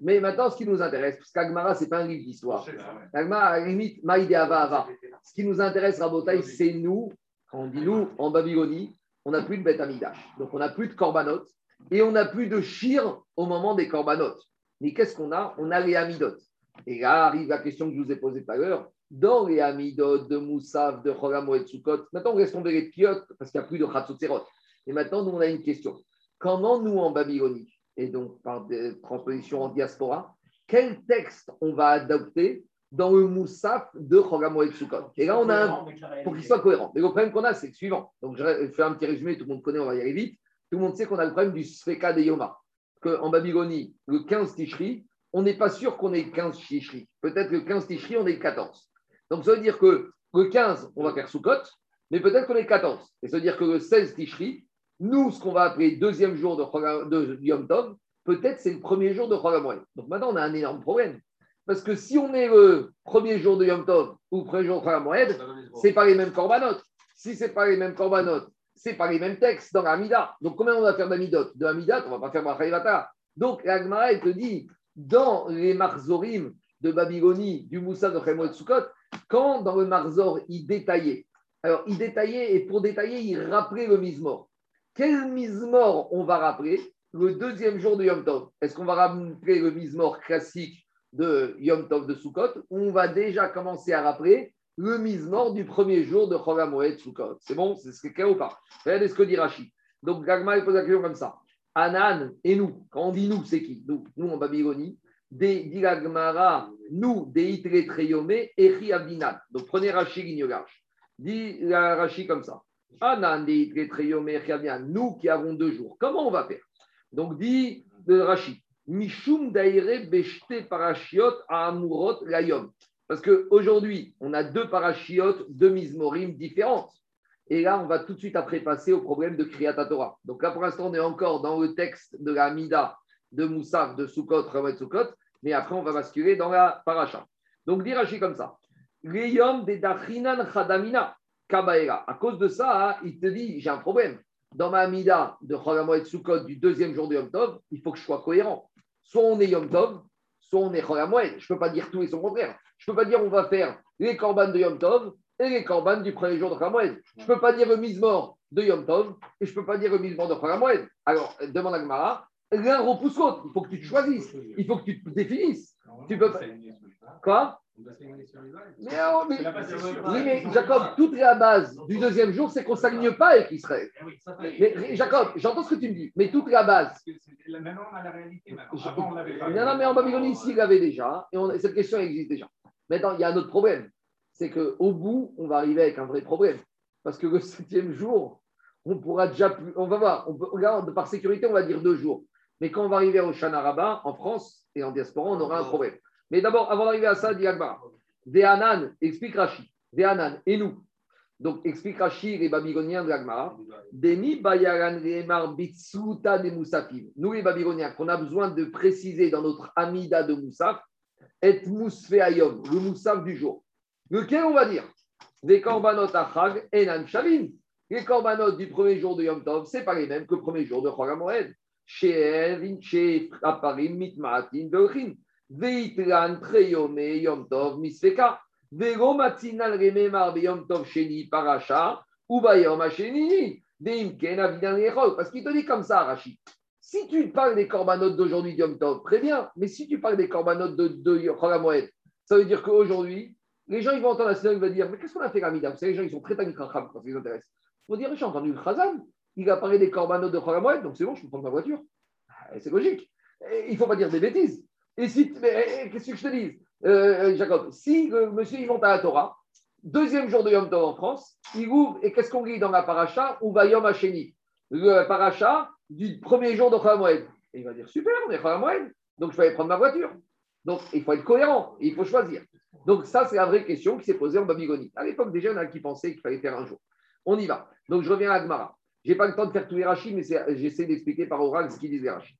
Mais maintenant, ce qui nous intéresse, parce qu'Agmara, ce n'est pas un livre d'histoire. L'Agmara, à la limite, Maïdé Ava. Ce qui nous intéresse, Rabotaï, c'est nous, quand on dit nous, en Babylonie, on n'a plus de Beth Donc, on n'a plus de Korbanot et on n'a plus de shir au moment des corbanotes. Mais qu'est-ce qu'on a? On a les amidot. Et là arrive la question que je vous ai posée tout à l'heure. Dans les Amidot de Moussav, de Choramo et de maintenant on laisse tomber les piotes parce qu'il n'y a plus de Khatsotzerot. Et maintenant, nous, on a une question. Comment nous, en Babylonie, et donc par des transpositions en diaspora, quel texte on va adopter dans le Moussaf de Choramo et Sukkot Et là, on a un, pour qu'il soit cohérent. Mais le problème qu'on a, c'est le suivant. Donc, je faire un petit résumé, tout le monde connaît, on va y aller vite. Tout le monde sait qu'on a le problème du Sfeka de Yoma. Qu'en Babylonie, le 15 Tishri, on n'est pas sûr qu'on ait 15 Tishri. Peut-être le 15 Tishri, on est 14. Donc, ça veut dire que le 15, on va faire Sukkot, mais peut-être qu'on est 14. Et ça veut dire que le 16 Tishri, nous, ce qu'on va appeler deuxième jour de, Yom Tov, peut-être c'est le premier jour de Chol Donc maintenant, on a un énorme problème. Parce que si on est le premier jour de Yom Tov ou le premier jour de Chol ce n'est pas les mêmes corbanotes. Si ce n'est pas les mêmes corbanotes, ce n'est pas les mêmes textes dans l'Amida. Donc combien on va faire d'Amidot? De Amida, on va pas faire Brachaïvata. Donc l'Agmara, elle te dit, dans les Marzorim de Babylonie, du Moussa de Chemo et Sukkot, quand dans le Marzor, il détaillait, alors il détaillait, et pour détailler, il rappelait le Mizmor. Quel Mizmor on va rappeler le deuxième jour de Yom Tov? Est-ce qu'on va rappeler le Mizmor classique de Yom Tov de Sukkot? Ou on va déjà commencer à rappeler le Mizmor du premier jour de Chol Moed Sukkot. C'est bon? C'est ce clair ou pas? Regardez ce que dit Rashi. Donc Gagma pose la question comme ça. Anan et nous, quand on dit nous, c'est qui? Nous, nous en Babylonie, dit Gagmara, nous, des Itre Treyome, Eri Abdinan. Donc prenez Rashi, Gignogage. Dit Rashi comme ça. Anan, des Itre Treyome, Eri Abdinan. Nous qui avons deux jours. Comment on va faire? Donc, dit de Rashi, Mishum daire beshte parashiot amurot layom. Parce qu'aujourd'hui, on a deux parachiotes, deux mismorim différentes. Et là, on va tout de suite après passer au problème de Kriyat Torah. Donc là, pour l'instant, on est encore dans le texte de la Mida de Moussaf, de Sukkot, Ramat Sukkot, mais après, on va basculer dans la paracha. Donc, dit Rashi comme ça. Chadamina Kabaera. À cause de ça, hein, il te dit, j'ai un problème dans ma Amida de Cholamoed Sukkot du deuxième jour de Yom Tov, il faut que je sois cohérent. Soit on est Yom Tov, soit on est Cholamoed. Je ne peux pas dire tout et son contraire. Je ne peux pas dire on va faire les corbanes de Yom Tov et les corbanes du premier jour de Cholamoed. Je ne peux pas dire le mise-mort de Yom Tov et je ne peux pas dire le mise-mort de Cholamoed. Alors, demande à Gmara, l'un repousse l'autre. Il faut que tu te choisisses. Il faut que tu te définisses. Tu peux pas. Quoi mais, oh, mais, oui, mais Jacob, toute la base du deuxième jour, c'est qu'on ne s'aligne pas avec Israël. Mais Jacob, j'entends ce que tu me dis, mais toute la base. Maintenant, on a la réalité. Non, non, mais en Babylonie, ici, il l'avait déjà, et on, cette question existe déjà. Maintenant, il y a un autre problème. C'est qu'au bout, on va arriver avec un vrai problème. Parce que le septième jour, on pourra déjà plus. On va voir, on peut, regarde, par sécurité, on va dire deux jours. Mais quand on va arriver au Shana en France et en diaspora, on aura un problème. Mais d'abord, avant d'arriver à ça, dit Agmar, Ve'anan, explique Rashi, Ve'anan, et nous. Donc, explique Rashi, les Babyloniens de l'Agmara, Deni Bayaran Remar Bitsuta de Moussafim. Nous, les Babyloniens, qu'on a besoin de préciser dans notre Amida de Moussaf, et Mousfeayom, le Moussaf du jour. Lequel on va dire? Les Korbanot Achag Enan Shavin. Les Korbanot du premier jour de Yom Tov, c'est pas les mêmes que le premier jour de Chol Moed. Parce qu'il te dit comme ça, Rachid. Si tu parles des corbanotes d'aujourd'hui très bien. Mais si tu parles des corbanotes de, de Moed, ça veut dire qu'aujourd'hui, les gens ils vont entendre la synagogue, ils vont dire Mais qu'est-ce qu'on a fait, Ramida Vous savez, les gens ils sont très tannés quand ça les intéresse. Ils vont dire J'ai entendu le Khazan, il a parlé des corbanotes de Moed, donc c'est bon, je peux prendre ma voiture. Ah, c'est logique. il ne faut pas dire des bêtises. Et si, qu'est-ce que je te dis, euh, Jacob Si le monsieur il monte à la Torah, deuxième jour de Yom Tov en France, il ouvre, et qu'est-ce qu'on lit dans la paracha? Ou va Yom Hasheni, le paracha du premier jour de Moed. Et il va dire super, on est Moed, donc je vais aller prendre ma voiture. Donc il faut être cohérent, il faut choisir. Donc ça, c'est la vraie question qui s'est posée en Babylonie. À l'époque, déjà, il y en a qui pensaient qu'il fallait faire un jour. On y va. Donc je reviens à Agmara. Je n'ai pas le temps de faire tous les rachis, mais j'essaie d'expliquer par oral ce qu'ils disent les rachis.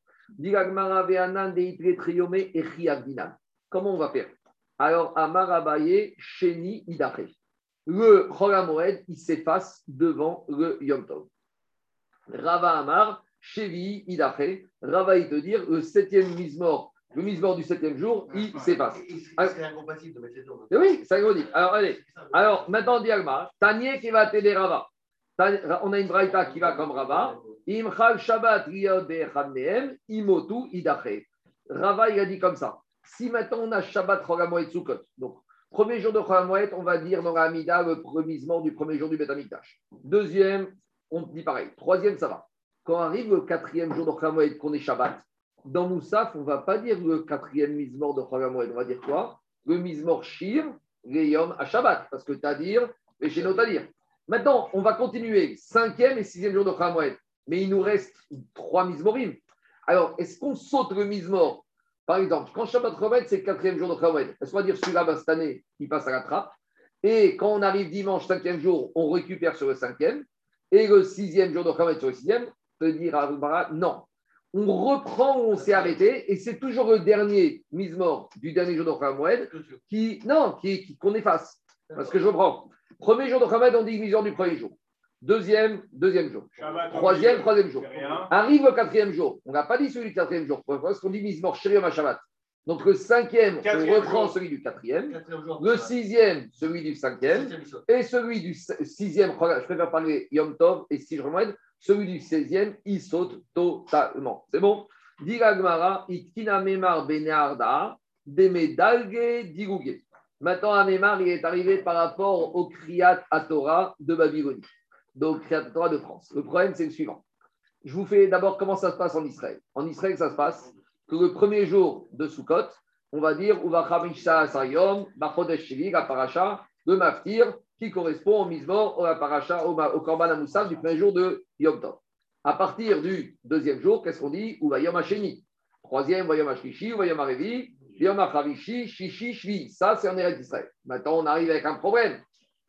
Comment on va faire? Alors, Amarabaye, Sheni, Idache. Le Moed, il s'efface devant le Yom Tov. Rava Amar, Shevi, Idache. Rava, il te dire, le septième mise-mort, le mise-mort du septième jour, il s'efface. C'est incompatible de mettre les jours. Oui, c'est incompatible. Alors, allez. Alors, maintenant, Diagma, Tanier qui va t'aider Rava. On a une braïta qui va comme Rava. Imchal Shabbat imotu idache. Rava, il a dit comme ça. Si maintenant on a Shabbat, Cholamoed, Sukkot, donc premier jour de Cholamoed, on va dire dans la Hamida le remisement du premier jour du Beth Amikdash. Deuxième, on dit pareil. Troisième, ça va. Quand arrive le quatrième jour de Cholamoed, qu'on est Shabbat, dans Moussaf, on ne va pas dire le quatrième mismor de Cholamoed. On va dire quoi? Le mismor Shir, Yom à Shabbat, parce que Tadir et chez Tadir. Maintenant, on va continuer cinquième et sixième jour de Cholamoed. Mais il nous reste trois mismorim. Alors, est-ce qu'on saute le mismor Par exemple, quand Shabbat Chomet, c'est le quatrième jour de Chomet. Est-ce qu'on va dire celui-là, ben, cette année, il passe à la trappe? Et quand on arrive dimanche, cinquième jour, on récupère sur le cinquième. Et le sixième jour de Chomet sur le sixième, peut dire à non. On reprend où on s'est arrêté et c'est toujours le dernier mismor du dernier jour de Chomet qui, non, qui, qu'on efface. Parce que je reprends. Premier jour de Chomet, on dit mismor du premier jour. Deuxième, deuxième jour. Shabbat, Troisième, troisième jour. Arrive le quatrième jour. On n'a pas dit celui du quatrième jour. Parce qu'on dit mismor Sheriam à Shabbat. Donc le cinquième, on reprend jour. celui du quatrième. Quatrième jour. Le sixième, celui du cinquième. Et celui du si- sixième, je préfère parler Yom Tov et si je remède, celui du seizième, il saute totalement. C'est bon? Dira Gmara, Itkina Memar Benearda, Demedalge Diruge. Maintenant, à Memar, il est arrivé par rapport au Kriyat Torah de Babylonie, donc Kriyat Torah de France. Le problème, c'est le suivant. Je vous fais d'abord comment ça se passe en Israël. En Israël, ça se passe que le premier jour de Sukkot, on va dire Uvachamisha Sayom, Bachodesh Shili, la paracha, le maftir, qui correspond au Mizmor, au paracha, au, Korban Amoussal du premier jour de Yom Tov. À partir du deuxième jour, qu'est-ce qu'on dit? Uvayom Hasheni. Troisième, Uvayom Hashlishi, Uvayom Harevi, Yom Hacharishi, Shishi, Shvi. Ça, c'est en Eretz d'Israël. Maintenant, on arrive avec un problème.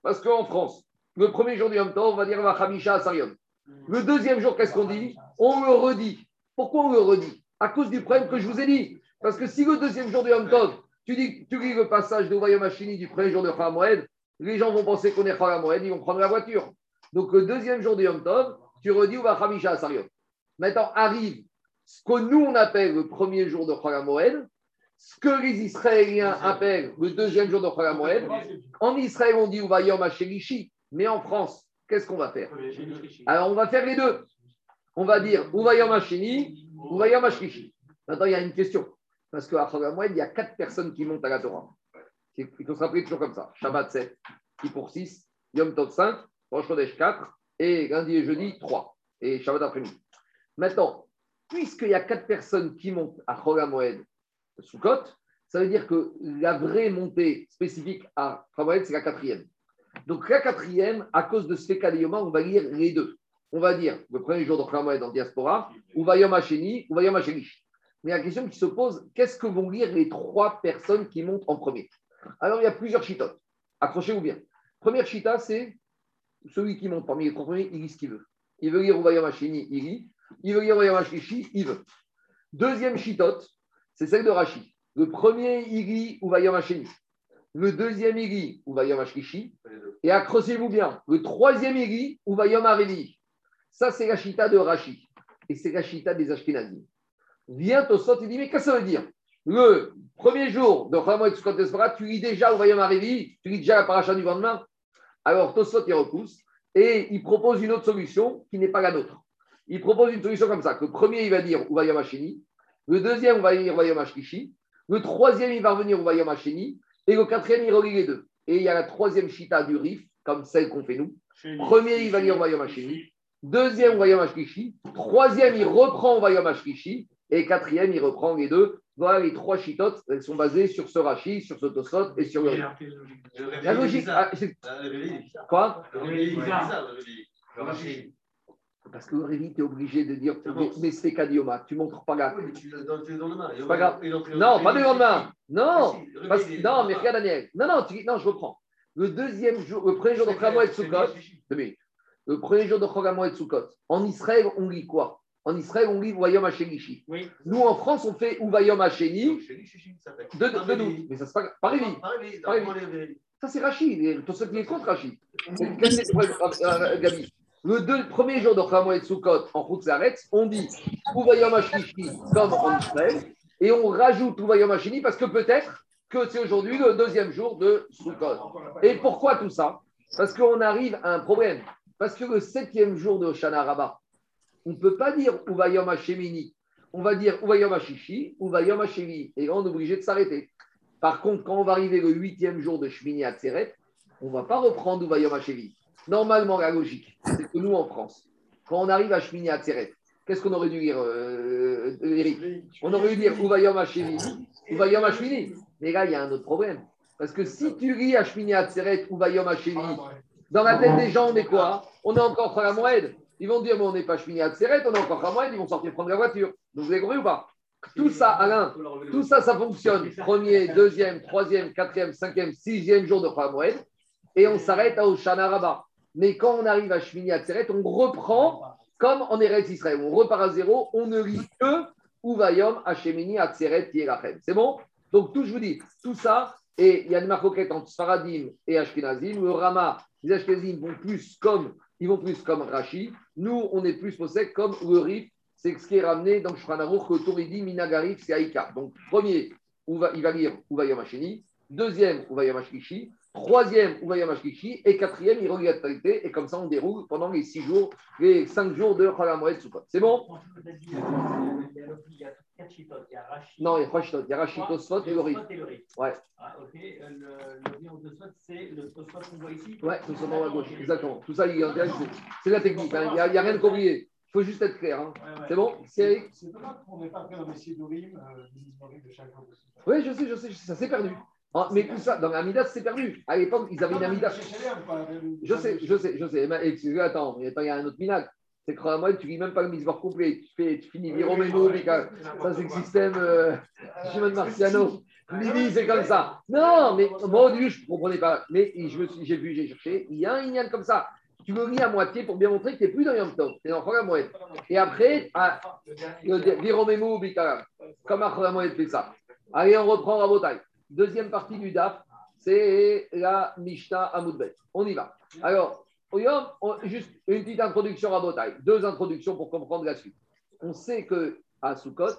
Parce qu'en France, le premier jour du Yom Tov, on va dire Uvachamisha Sayom. Le deuxième jour, qu'est-ce qu'on dit? On le redit. Pourquoi on le redit? À cause du problème que je vous ai dit. Parce que si le deuxième jour de Yom Tov, tu, dis, tu lis le passage de Vayom Hashini du premier jour de Moed, les gens vont penser qu'on est Moed, ils vont prendre la voiture. Donc le deuxième jour de Yom Tov, tu redis ou Hamisha Asariot. Maintenant arrive ce que nous on appelle le premier jour de Moed, ce que les Israéliens appellent le deuxième jour de Chol Moed. En Israël, on dit Uvayom Hashelishi, mais en France, qu'est-ce qu'on va faire Alors on va faire les deux. On va dire Uvayom Hashini, Uvayom Hashlishi. Maintenant, il y a une question. Parce qu'à Chol il y a quatre personnes qui montent à la Torah. Il faut se rappeler toujours comme ça. Shabbat 7, pour 6, Yom Tov 5, Rosh Chodesh 4, et lundi et jeudi 3, et Shabbat après-midi. Maintenant, puisqu'il y a quatre personnes qui montent à Moed Sukkot, ça veut dire que la vraie montée spécifique à Moed, c'est la quatrième. Donc la quatrième, à cause de ce on va lire les deux. On va dire le premier jour de Moed en diaspora, ou Vayom Hasheni, ou Vayom. Mais la question qui se pose, qu'est-ce que vont lire les trois personnes qui montent en premier? Alors, il y a plusieurs chitotes. Accrochez-vous bien. Première chita, c'est celui qui monte parmi les trois premiers, il lit ce qu'il veut. Il veut lire Uvayam Hashini, il lit. Il veut lire Hashlishi, il veut. Deuxième chitote, c'est celle de Rashi. Le premier, lit Uvayam Hashini. Le deuxième, lit Uvayam Hashlishi. Et accrochez-vous bien, le troisième, il lit Uvayam Harevi. Ça, c'est la chita de Rashi. Et c'est la chita des Ashkenazim. Vient au sot, il dit, mais qu'est-ce que ça veut dire? Le premier jour de Sukkot Espera, tu lis déjà Uvayam Harevi, tu lis déjà la paracha du lendemain. Alors Tosot, il repousse et il propose une autre solution qui n'est pas la nôtre. Il propose une solution comme ça, que le premier, il va dire Uvayam Hasheni, le deuxième, on va dire Uvayam Hashlishi, le troisième, il va revenir Uvayam Hasheni, et le quatrième, il relie les deux. Et il y a la troisième chita du Rif, comme celle qu'on fait nous. Premier, il va lire Uvayam Hasheni, deuxième, Uvayam Hashlishi, troisième, il reprend Uvayam Hashlishi, et quatrième, il reprend les deux. Voilà les trois chitotes, elles sont basées sur ce Rashi, sur ce Tosot et sur le La logique, ah, c'est- Le réveil, il est bizarre. quoi Le réveil, bizarre, le réveil. Parce que Révi, tu es obligé de dire, bon. mais, c'est Kadioma, tu montres pas. Oui, tu l'as dans, le main. C'est pas grave. Non, pas de l'entrée- lendemain. Non, Si, le réveil, il est non, mais regarde Daniel. Non, non, tu, non, je reprends. Le deuxième jour, le premier jour de Chol et minutes. le premier jour de et Sukkot, en Israël, on lit quoi? En Israël, on lit Vayom Hashenishi. Nous, en France, on fait Uvayom Hasheni de, nous. Mais ça, c'est pas, pas Révi. Ça, c'est Rachid. Tout ce qui est contre Rachid. Quel est le deux, premier jour de Chol et Sukkot, en route Zaretz, on dit Uvayom Hashenishi comme en Israël, et on rajoute Uvayom Hasheni parce que peut-être que c'est aujourd'hui le deuxième jour de Sukkot. Et pourquoi tout ça? Parce qu'on arrive à un problème. Parce que le septième jour de Shana Rabbah, on ne peut pas dire Uvayom Hashemini on va dire Uvayom Hashishi. Et on est obligé de s'arrêter. Par contre, quand on va arriver le huitième jour de Shmini Atzeret, on ne va pas reprendre Uvayom Hashevi. Normalement, la logique, c'est que nous, en France, quand on arrive à Shmini Atzeret, qu'est-ce qu'on aurait dû dire, euh, Eric On aurait dû dire Uvayom Hashevi, Uvayom Hashmini. Mais là, il y a un autre problème. Parce que si tu lis Hashmini Atzeret, Uvayom Hashevi, dans la tête des gens, on est quoi? On est encore à la moed. Ils vont dire, mais on n'est pas Shmini Atzeret, on est encore à la moed, ils vont sortir prendre la voiture. Donc, vous avez compris ou pas? Tout ça, Alain, tout ça, ça fonctionne. Premier, deuxième, troisième, quatrième, cinquième, sixième jour de Khamoued. Et on s'arrête à Oshana Rabbah. Mais quand on arrive à Shmini Atzeret, on reprend comme en Eretz Israël. On repart à zéro, on ne lit que Uvayom Hashemini Atzeret Yelachem. C'est bon? Donc, tout, je vous dis, tout ça, et il y a une marcoquette entre Sfaradim et Ashkenazim. Le Rama, les Ashkenazim vont plus comme, ils vont plus comme Rashi. Nous, on est plus possède comme le. C'est ce qui est ramené dans Shfanarour que Toridi Minagarif, c'est Aïka. Donc, premier, il va lire Uvayom Hasheni. Deuxième, Uvayom Hashkishi. Troisième, Uvayom Hashkishi. Et quatrième, la totalité. Et comme ça, on déroule pendant les six jours, les cinq jours de Chalamoed Sukkot. C'est bon? Non, il y a trois chitotes. Il y a Rachid, Tosfot et le Rif. Ouais. Ah, ok. Euh, Le, lien de Tosfot, c'est le Tosfot qu'on voit ici? Ouais, tout ça dans la gauche. Exactement. Tout ça, il y a- c'est la technique. hein. Il n'y a, a rien de compliqué. Il faut juste être clair. hein. Ouais, ouais. C'est bon C'est- dommage qu'on n'ait pas fait dans les Sidorim, euh, de chaque. Oui, je sais, je sais, je sais, ça s'est perdu. Ah, mais tout ça, dans l'Amidas, c'est perdu. À l'époque, ils avaient une Non, on parle de- Je sais, je sais, je sais. Mais excusez, attends, il y a un autre minag. C'est que moi, tu lis même pas le misbord complet. Tu, fais, tu finis Viromeno, Mika. Ça, c'est le système euh, Shimon Marciano. Lili, c'est comme ça. Non, mais moi, au début, je ne comprenais pas. Mais j'ai vu, j'ai cherché. Il y a un Inyan comme ça. Tu le lis à moitié pour bien montrer que tu n'es plus dans Yom Tov. Tu es dans Chol Moed. Et après, le Viromeno, Mika. Comme à Moed fait ça. Allez, on reprend Rabotai. Deuxième partie du DAF, c'est la Mishnah Amoudbet. On y va. Alors, juste une petite introduction à Rabotai. Deux introductions pour comprendre la suite. On sait que à Sukkot,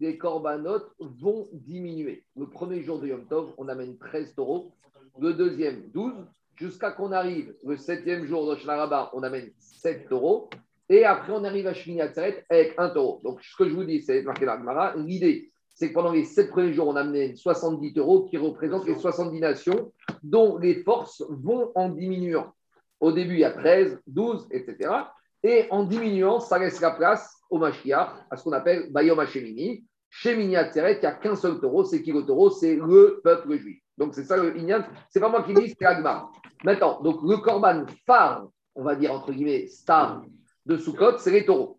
les corbanotes vont diminuer. Le premier jour de Yom Tov, on amène 13 taureaux. Le deuxième, 12. Jusqu'à qu'on arrive le septième jour de Shlaraba, on amène 7 taureaux. Et après, on arrive à Shmini avec un taureau. Donc, ce que je vous dis, c'est marqué dans la Gemara. L'idée, c'est que pendant les 7 premiers jours, on amenait 70 taureaux qui représentent les 70 nations dont les forces vont en diminuant. Au début, il y a 13, 12, etc. Et en diminuant, ça laisse la place au Mashiach, à ce qu'on appelle Bayom Hashemini. Chez Mini Atzeret, il n'y a qu'un seul taureau, c'est qui le taureau? C'est le peuple juif. Donc c'est ça le Inyan. C'est pas moi qui dis, c'est Agmar. Maintenant, donc le Korban phare, on va dire entre guillemets, star de Sukkot, c'est les taureaux.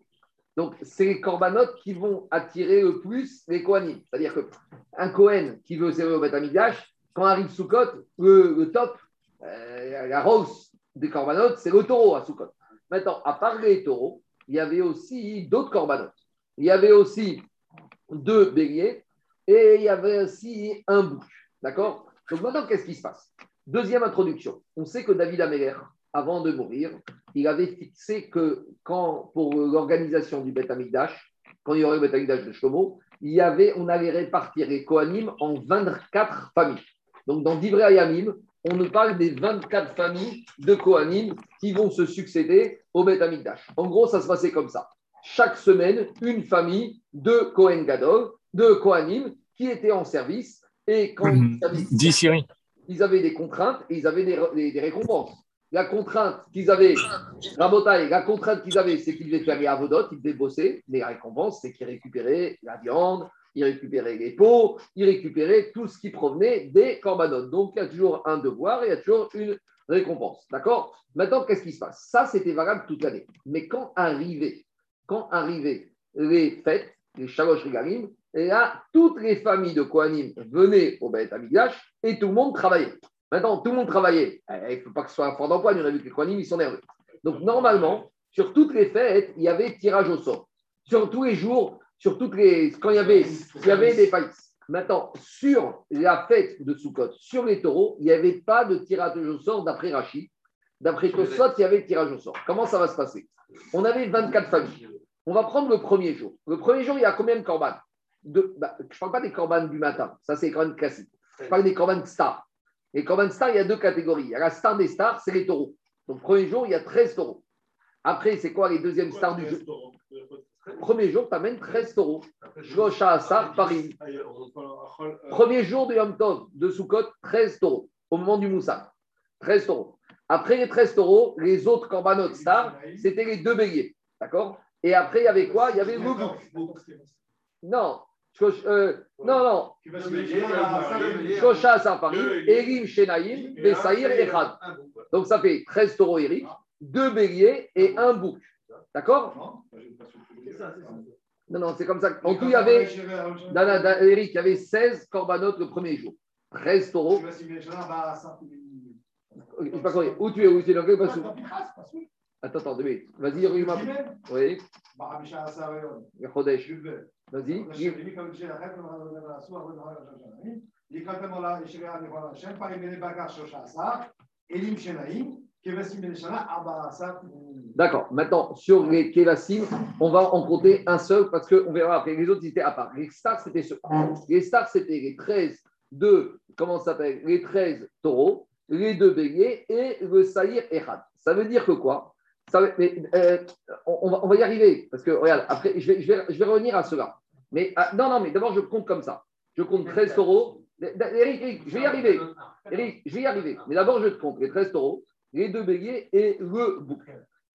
Donc, c'est les corbanotes qui vont attirer le plus les Kohanim. C'est-à-dire qu'un Kohen qui veut servir au Beth Amikdash, quand arrive Sukkot, le, le top, euh, la rose des corbanotes, c'est le taureau à Sukkot. Maintenant, à part les taureaux, il y avait aussi d'autres corbanotes. Il y avait aussi deux béliers et il y avait aussi un bouc. D'accord? Donc maintenant, qu'est-ce qui se passe? Deuxième introduction. On sait que David Améler, avant de mourir, il avait fixé que quand, pour l'organisation du Beth Amikdash, quand il y aurait le Beth Amikdash de Shlomo, il y avait, on allait répartir les Kohanim en 24 familles. Donc dans Divrei Ayamim, on nous parle des 24 familles de Kohanim qui vont se succéder au Beth Amikdash. En gros, ça se passait comme ça. Chaque semaine, une famille de Kohen Gadol, de Kohanim, qui étaient en service. Et quand ils service, Dis Siri. ils avaient des contraintes et ils avaient des, des- des récompenses. La contrainte qu'ils avaient, Rabotai, la contrainte qu'ils avaient, c'est qu'ils devaient faire les avodot, ils devaient bosser. Mais la récompense, c'est qu'ils récupéraient la viande, ils récupéraient les pots, ils récupéraient tout ce qui provenait des corbanotes. Donc, il y a toujours un devoir et il y a toujours une récompense. D'accord? Maintenant, qu'est-ce qui se passe? Ça, c'était valable toute l'année. Mais quand arrivaient, quand les fêtes, les Shalosh Regalim, et là, toutes les familles de Kohanim venaient au Beth et tout le monde travaillait. Maintenant, tout le monde travaillait. Eh, Il ne faut pas que ce soit un fort d'empoigne. On a vu que les Kohanim, ils sont nerveux. Donc, normalement, sur toutes les fêtes, il y avait tirage au sort. Sur tous les jours, sur toutes les. Quand il y avait, il y avait des pailles. Maintenant, sur la fête de Sukkot, sur les taureaux, il n'y avait pas de tirage au sort d'après Rachid. D'après Tosot, il y avait tirage au sort. Comment ça va se passer? On avait 24 familles. On va prendre le premier jour. Le premier jour, il y a combien de corbanes de, bah, Je ne parle pas des corbanes du matin. Ça, c'est les corbanes classiques. Je parle des corbanes stars. Les corbanes stars, il y a deux catégories. Il y a la star des stars, c'est les taureaux. Donc, premier jour, il y a 13 taureaux. Après, c'est quoi les deuxièmes stars du jeu Premier jour, tu amènes 13 taureaux. Shlocha Asar Parim. Ah, euh, Premier jour de Yom Tov de Sukkot, 13 taureaux. Au moment du Moussa. 13 taureaux. Après les 13 taureaux, les autres Korbanot Star, c'était les deux béliers. D'accord? Et après, il y avait quoi? Il y avait le bouc. Non. Euh, non, non. Erim Shenaim. Donc ça fait 13 taureaux Eric, deux béliers et un bouc. D'accord Non, non, c'est comme ça. En tout, il y avait, dans la- dans- Eric, il y avait 16 corbanotes le premier jour. 13 taureaux. Je sais pas quoi. Où tu es Où tu es dans quel passage Attends, attends, deux minutes. Vas-y. Oui, Chodesh. Vas-y. D'accord. Maintenant, sur les Kélassim, on va en compter un seul parce qu'on verra après. Les autres, ils étaient à part. Les stars, c'était ceux. Les stars, c'était les 13 de, comment ça s'appelle? Les 13 taureaux, les deux béliers et le Saïr Echad. Ça veut dire que quoi? Euh, on, va, y arriver. Parce que, regarde, après, je vais revenir à cela. Mais ah, non, non, mais d'abord, je compte comme ça. Je compte 13 taureaux. Eric, Eric, je vais y arriver. Eric, je vais y arriver. Mais d'abord, je te compte les 13 taureaux, les deux béliers et le bouc.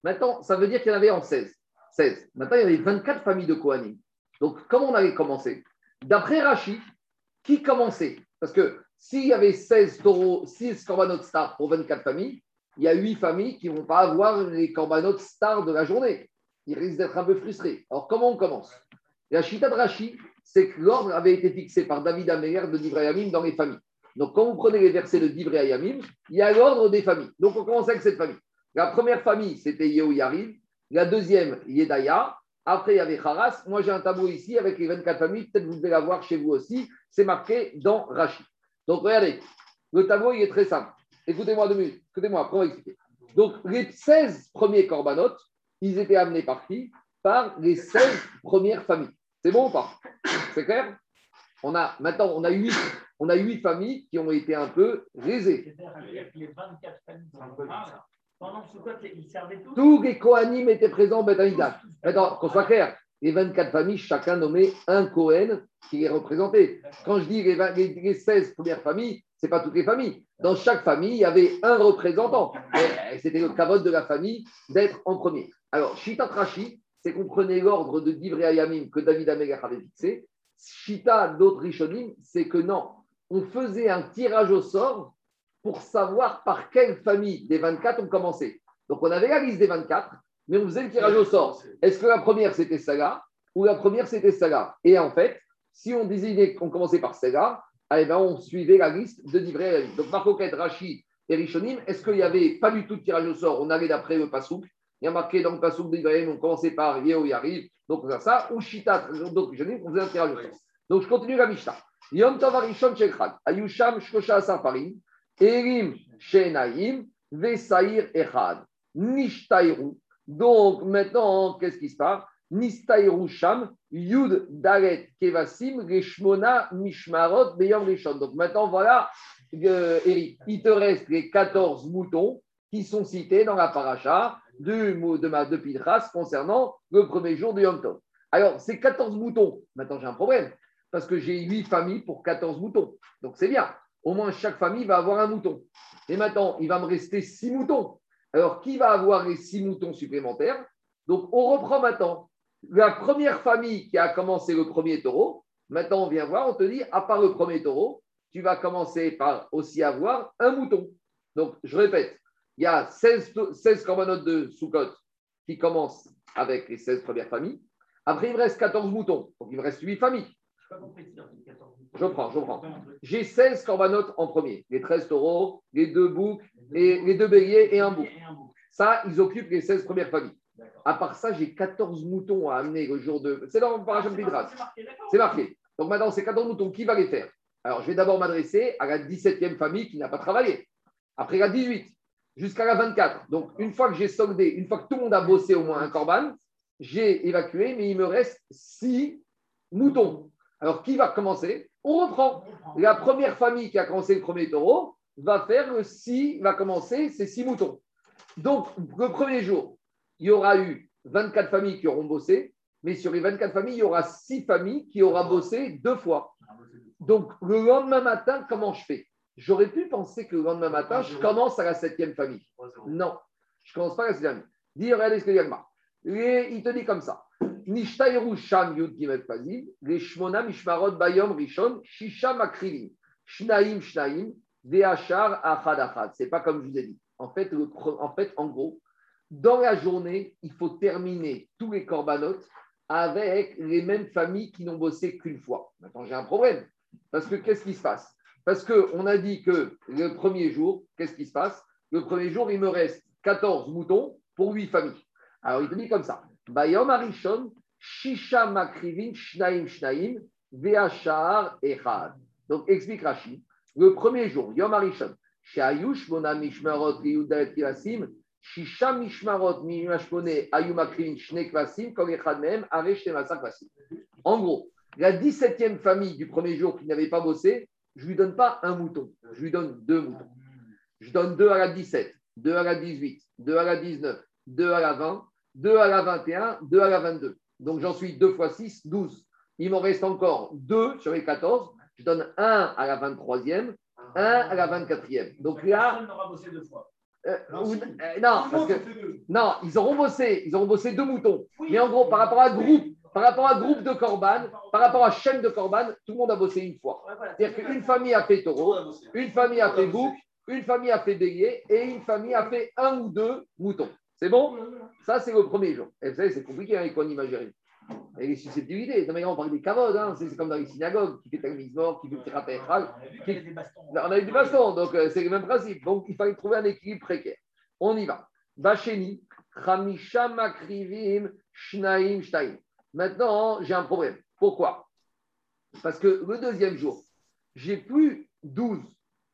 Maintenant, ça veut dire qu'il y en avait en 16. 16. Maintenant, il y avait 24 familles de Kohanim. Donc, comment on avait commencé? D'après Rachid, qui commençait? Parce que s'il y avait 16 taureaux, 6 corbanotes stars pour 24 familles, il y a 8 familles qui ne vont pas avoir les corbanotes stars de la journée. Ils risquent d'être un peu frustrés. Alors, comment on commence? La chita de Rachid, c'est que l'ordre avait été fixé par David Améler de Divrayamim dans les familles. Donc, quand vous prenez les versets de Divrayamim, il y a l'ordre des familles. Donc, on commence avec cette famille. La première famille, c'était Yehoyariv. La deuxième, Yedaya. Après, il y avait Haras. Moi, j'ai un tableau ici avec les 24 familles. Peut-être vous devez l'avoir chez vous aussi. C'est marqué dans Rachid. Donc, regardez. Le tableau, il est très simple. Écoutez-moi deux minutes. Écoutez-moi, après, on va expliquer. Donc, les 16 premiers corbanotes, ils étaient amenés par qui? Par les 16 premières familles. C'est bon ou pas? C'est clair? On a, Maintenant, on a, 8, on a 8 familles qui ont été un peu lésées. C'est-à-dire que les 24 familles dont on parle, pendant ce côté, ils servaient tous. Les Kohanim étaient présents au. Maintenant, qu'on soit clair, les 24 familles, chacun nommait un Kohen qui les représentait. Quand je dis les, 20 les- les 16 premières familles, ce n'est pas toutes les familles. Dans chaque famille, il y avait un représentant. Et C'était le cavote de la famille d'être en premier. Alors, Shita Rashi, c'est qu'on prenait l'ordre de Divrei Ayamim que David Améler avait fixé. Shita d'autres Rishonim, c'est que non, on faisait un tirage au sort pour savoir par quelle famille des 24 on commençait. Donc, on avait la liste des 24, mais on faisait le tirage au sort. Est-ce que la première, c'était Saga ou la première, c'était Saga Et en fait, si on désignait qu'on commençait par Saga, eh ben, on suivait la liste de Ayamim. Donc, par contre, Rachid et Rishonim, est-ce qu'il n'y avait pas du tout de tirage au sort? On allait d'après le Passouk. Il y a marqué dans le Passouk d'Ibrahim, on commençait par Yeo Yariv, donc on ça, ou Shita, d'autres Rishonim, on faisait un tirage au sort. Donc, je continue la Mishnah. Yom Tov Arishon Shekhad, Ayusham Shkosha Asar Parim, Erim Shenaim, Vesaïr Echad, Nishtairu. Donc maintenant, qu'est-ce qui se passe? Nistairu Sham, Yud Daret Kevasim, Reshmona Mishmarot, Beyom Rishon. Donc maintenant, voilà, euh, Eric, il te reste les 14 moutons qui sont cités dans la paracha de, ma, de Pinchas concernant le premier jour de Yom Tov. Alors, ces 14 moutons, maintenant j'ai un problème, parce que j'ai 8 familles pour 14 moutons. Donc c'est bien. Au moins, chaque famille va avoir un mouton. Et maintenant, il va me rester 6 moutons. Alors, qui va avoir les 6 moutons supplémentaires? Donc, on reprend maintenant. La première famille qui a commencé le premier taureau, maintenant on vient voir, on te dit, à part le premier taureau, tu vas commencer par aussi avoir un mouton. Donc, je répète, il y a 16, to- 16 corbanotes de Soukot qui commencent avec les 16 premières familles. Après, il me reste 14 moutons. Donc, il me reste 8 familles. Je n'ai pas compris si dans les 14 Je prends, je prends. J'ai 16 corbanotes en premier. Les 13 taureaux, les deux boucs, et les deux béliers et un bouc. Et un bouc. Ça, ils occupent les 16 premières familles. À part ça, j'ai 14 moutons à amener le jour de. C'est dans. C'est marqué, d'accord. C'est marqué. Donc maintenant, ces 14 moutons, qui va les faire? Alors, je vais d'abord m'adresser à la 17e famille qui n'a pas travaillé. Après la 18, jusqu'à la 24. Donc, une fois que j'ai soldé, une fois que tout le monde a bossé au moins un corban, j'ai évacué, mais il me reste 6 moutons. Alors, qui va commencer? On reprend. La première famille qui a commencé le premier taureau va faire le 6, va commencer ses 6 moutons. Donc, le premier jour, il y aura eu 24 familles qui auront bossé, Mais sur les 24 familles, il y aura 6 familles qui aura bossé deux fois. Donc, le lendemain matin, comment je fais? J'aurais pu penser que le lendemain matin, je commence à la septième famille. Non, je ne commence pas à la septième. Dis, regardez ce que Il te dit comme ça. Nishtairu Sham Yud Gimel Fazil, les Shmona Mishmarot Bayom Rishon, Shisha Makrivim, Shnaim Shnaim, Deachar Achad Achad. C'est pas comme je vous ai dit. En fait, en fait, en gros, dans la journée, il faut terminer tous les corbanotes avec les mêmes familles qui n'ont bossé qu'une fois. Maintenant, j'ai un problème. Parce que qu'est-ce qui se passe? Parce qu'on a dit que le premier jour, qu'est-ce qui se passe? Le premier jour, il me reste 14 moutons pour 8 familles. Alors, il te dit comme ça. Bayom Arishon, Shisha Makrivin, Shnaim Shnaim, Echad. Donc, explique Rashi. Le premier jour, Yom Arishon, Sheayush Mona Mishmarot Shisha Mishmarot Mimashmone Ayum Makrivin, Shne Klasim, Kol Echad Mehem, Are Shnemasa Klasim. En gros, la 17e famille du premier jour qui n'avait pas bossé, je ne lui donne pas un mouton, je lui donne deux moutons. Je donne deux à la 17, deux à la 18, deux à la 19, deux à la 20, deux à la 21, deux à la 22. Donc j'en suis deux fois 6, 12. Il m'en reste encore deux sur les 14. Je donne un à la 23e, un à la 24e. Donc là, Personne n'aura bossé deux fois. Euh, Non, euh, non, parce que ils auront bossé, ils auront bossé deux moutons. Oui. Mais en gros, par rapport à groupe, par rapport à groupe de Corban, par rapport à chaîne de Corban, tout le monde a bossé une fois. C'est-à-dire qu'une famille a fait taureau, une famille a fait bouc, une famille a fait bélier et une famille a fait un ou deux moutons. C'est bon? Ça, c'est le premier jour. Et vous savez, c'est compliqué hein, avec quoi imaginer. Et les susceptibilités. Non, mais là, on parle des cavodes. Hein. C'est comme dans les synagogues, qui fait Talmud mort, qui fait Tirat Echal. On a vu qu'il y avait des bastons. On a eu du baston, donc euh, c'est le même principe. Donc, il fallait trouver un équilibre précaire. On y va. Bacheni, Chamisha Makrivim, Shnaim, Shtaim. Maintenant, j'ai un problème. Pourquoi? Parce que le deuxième jour, j'ai plus 12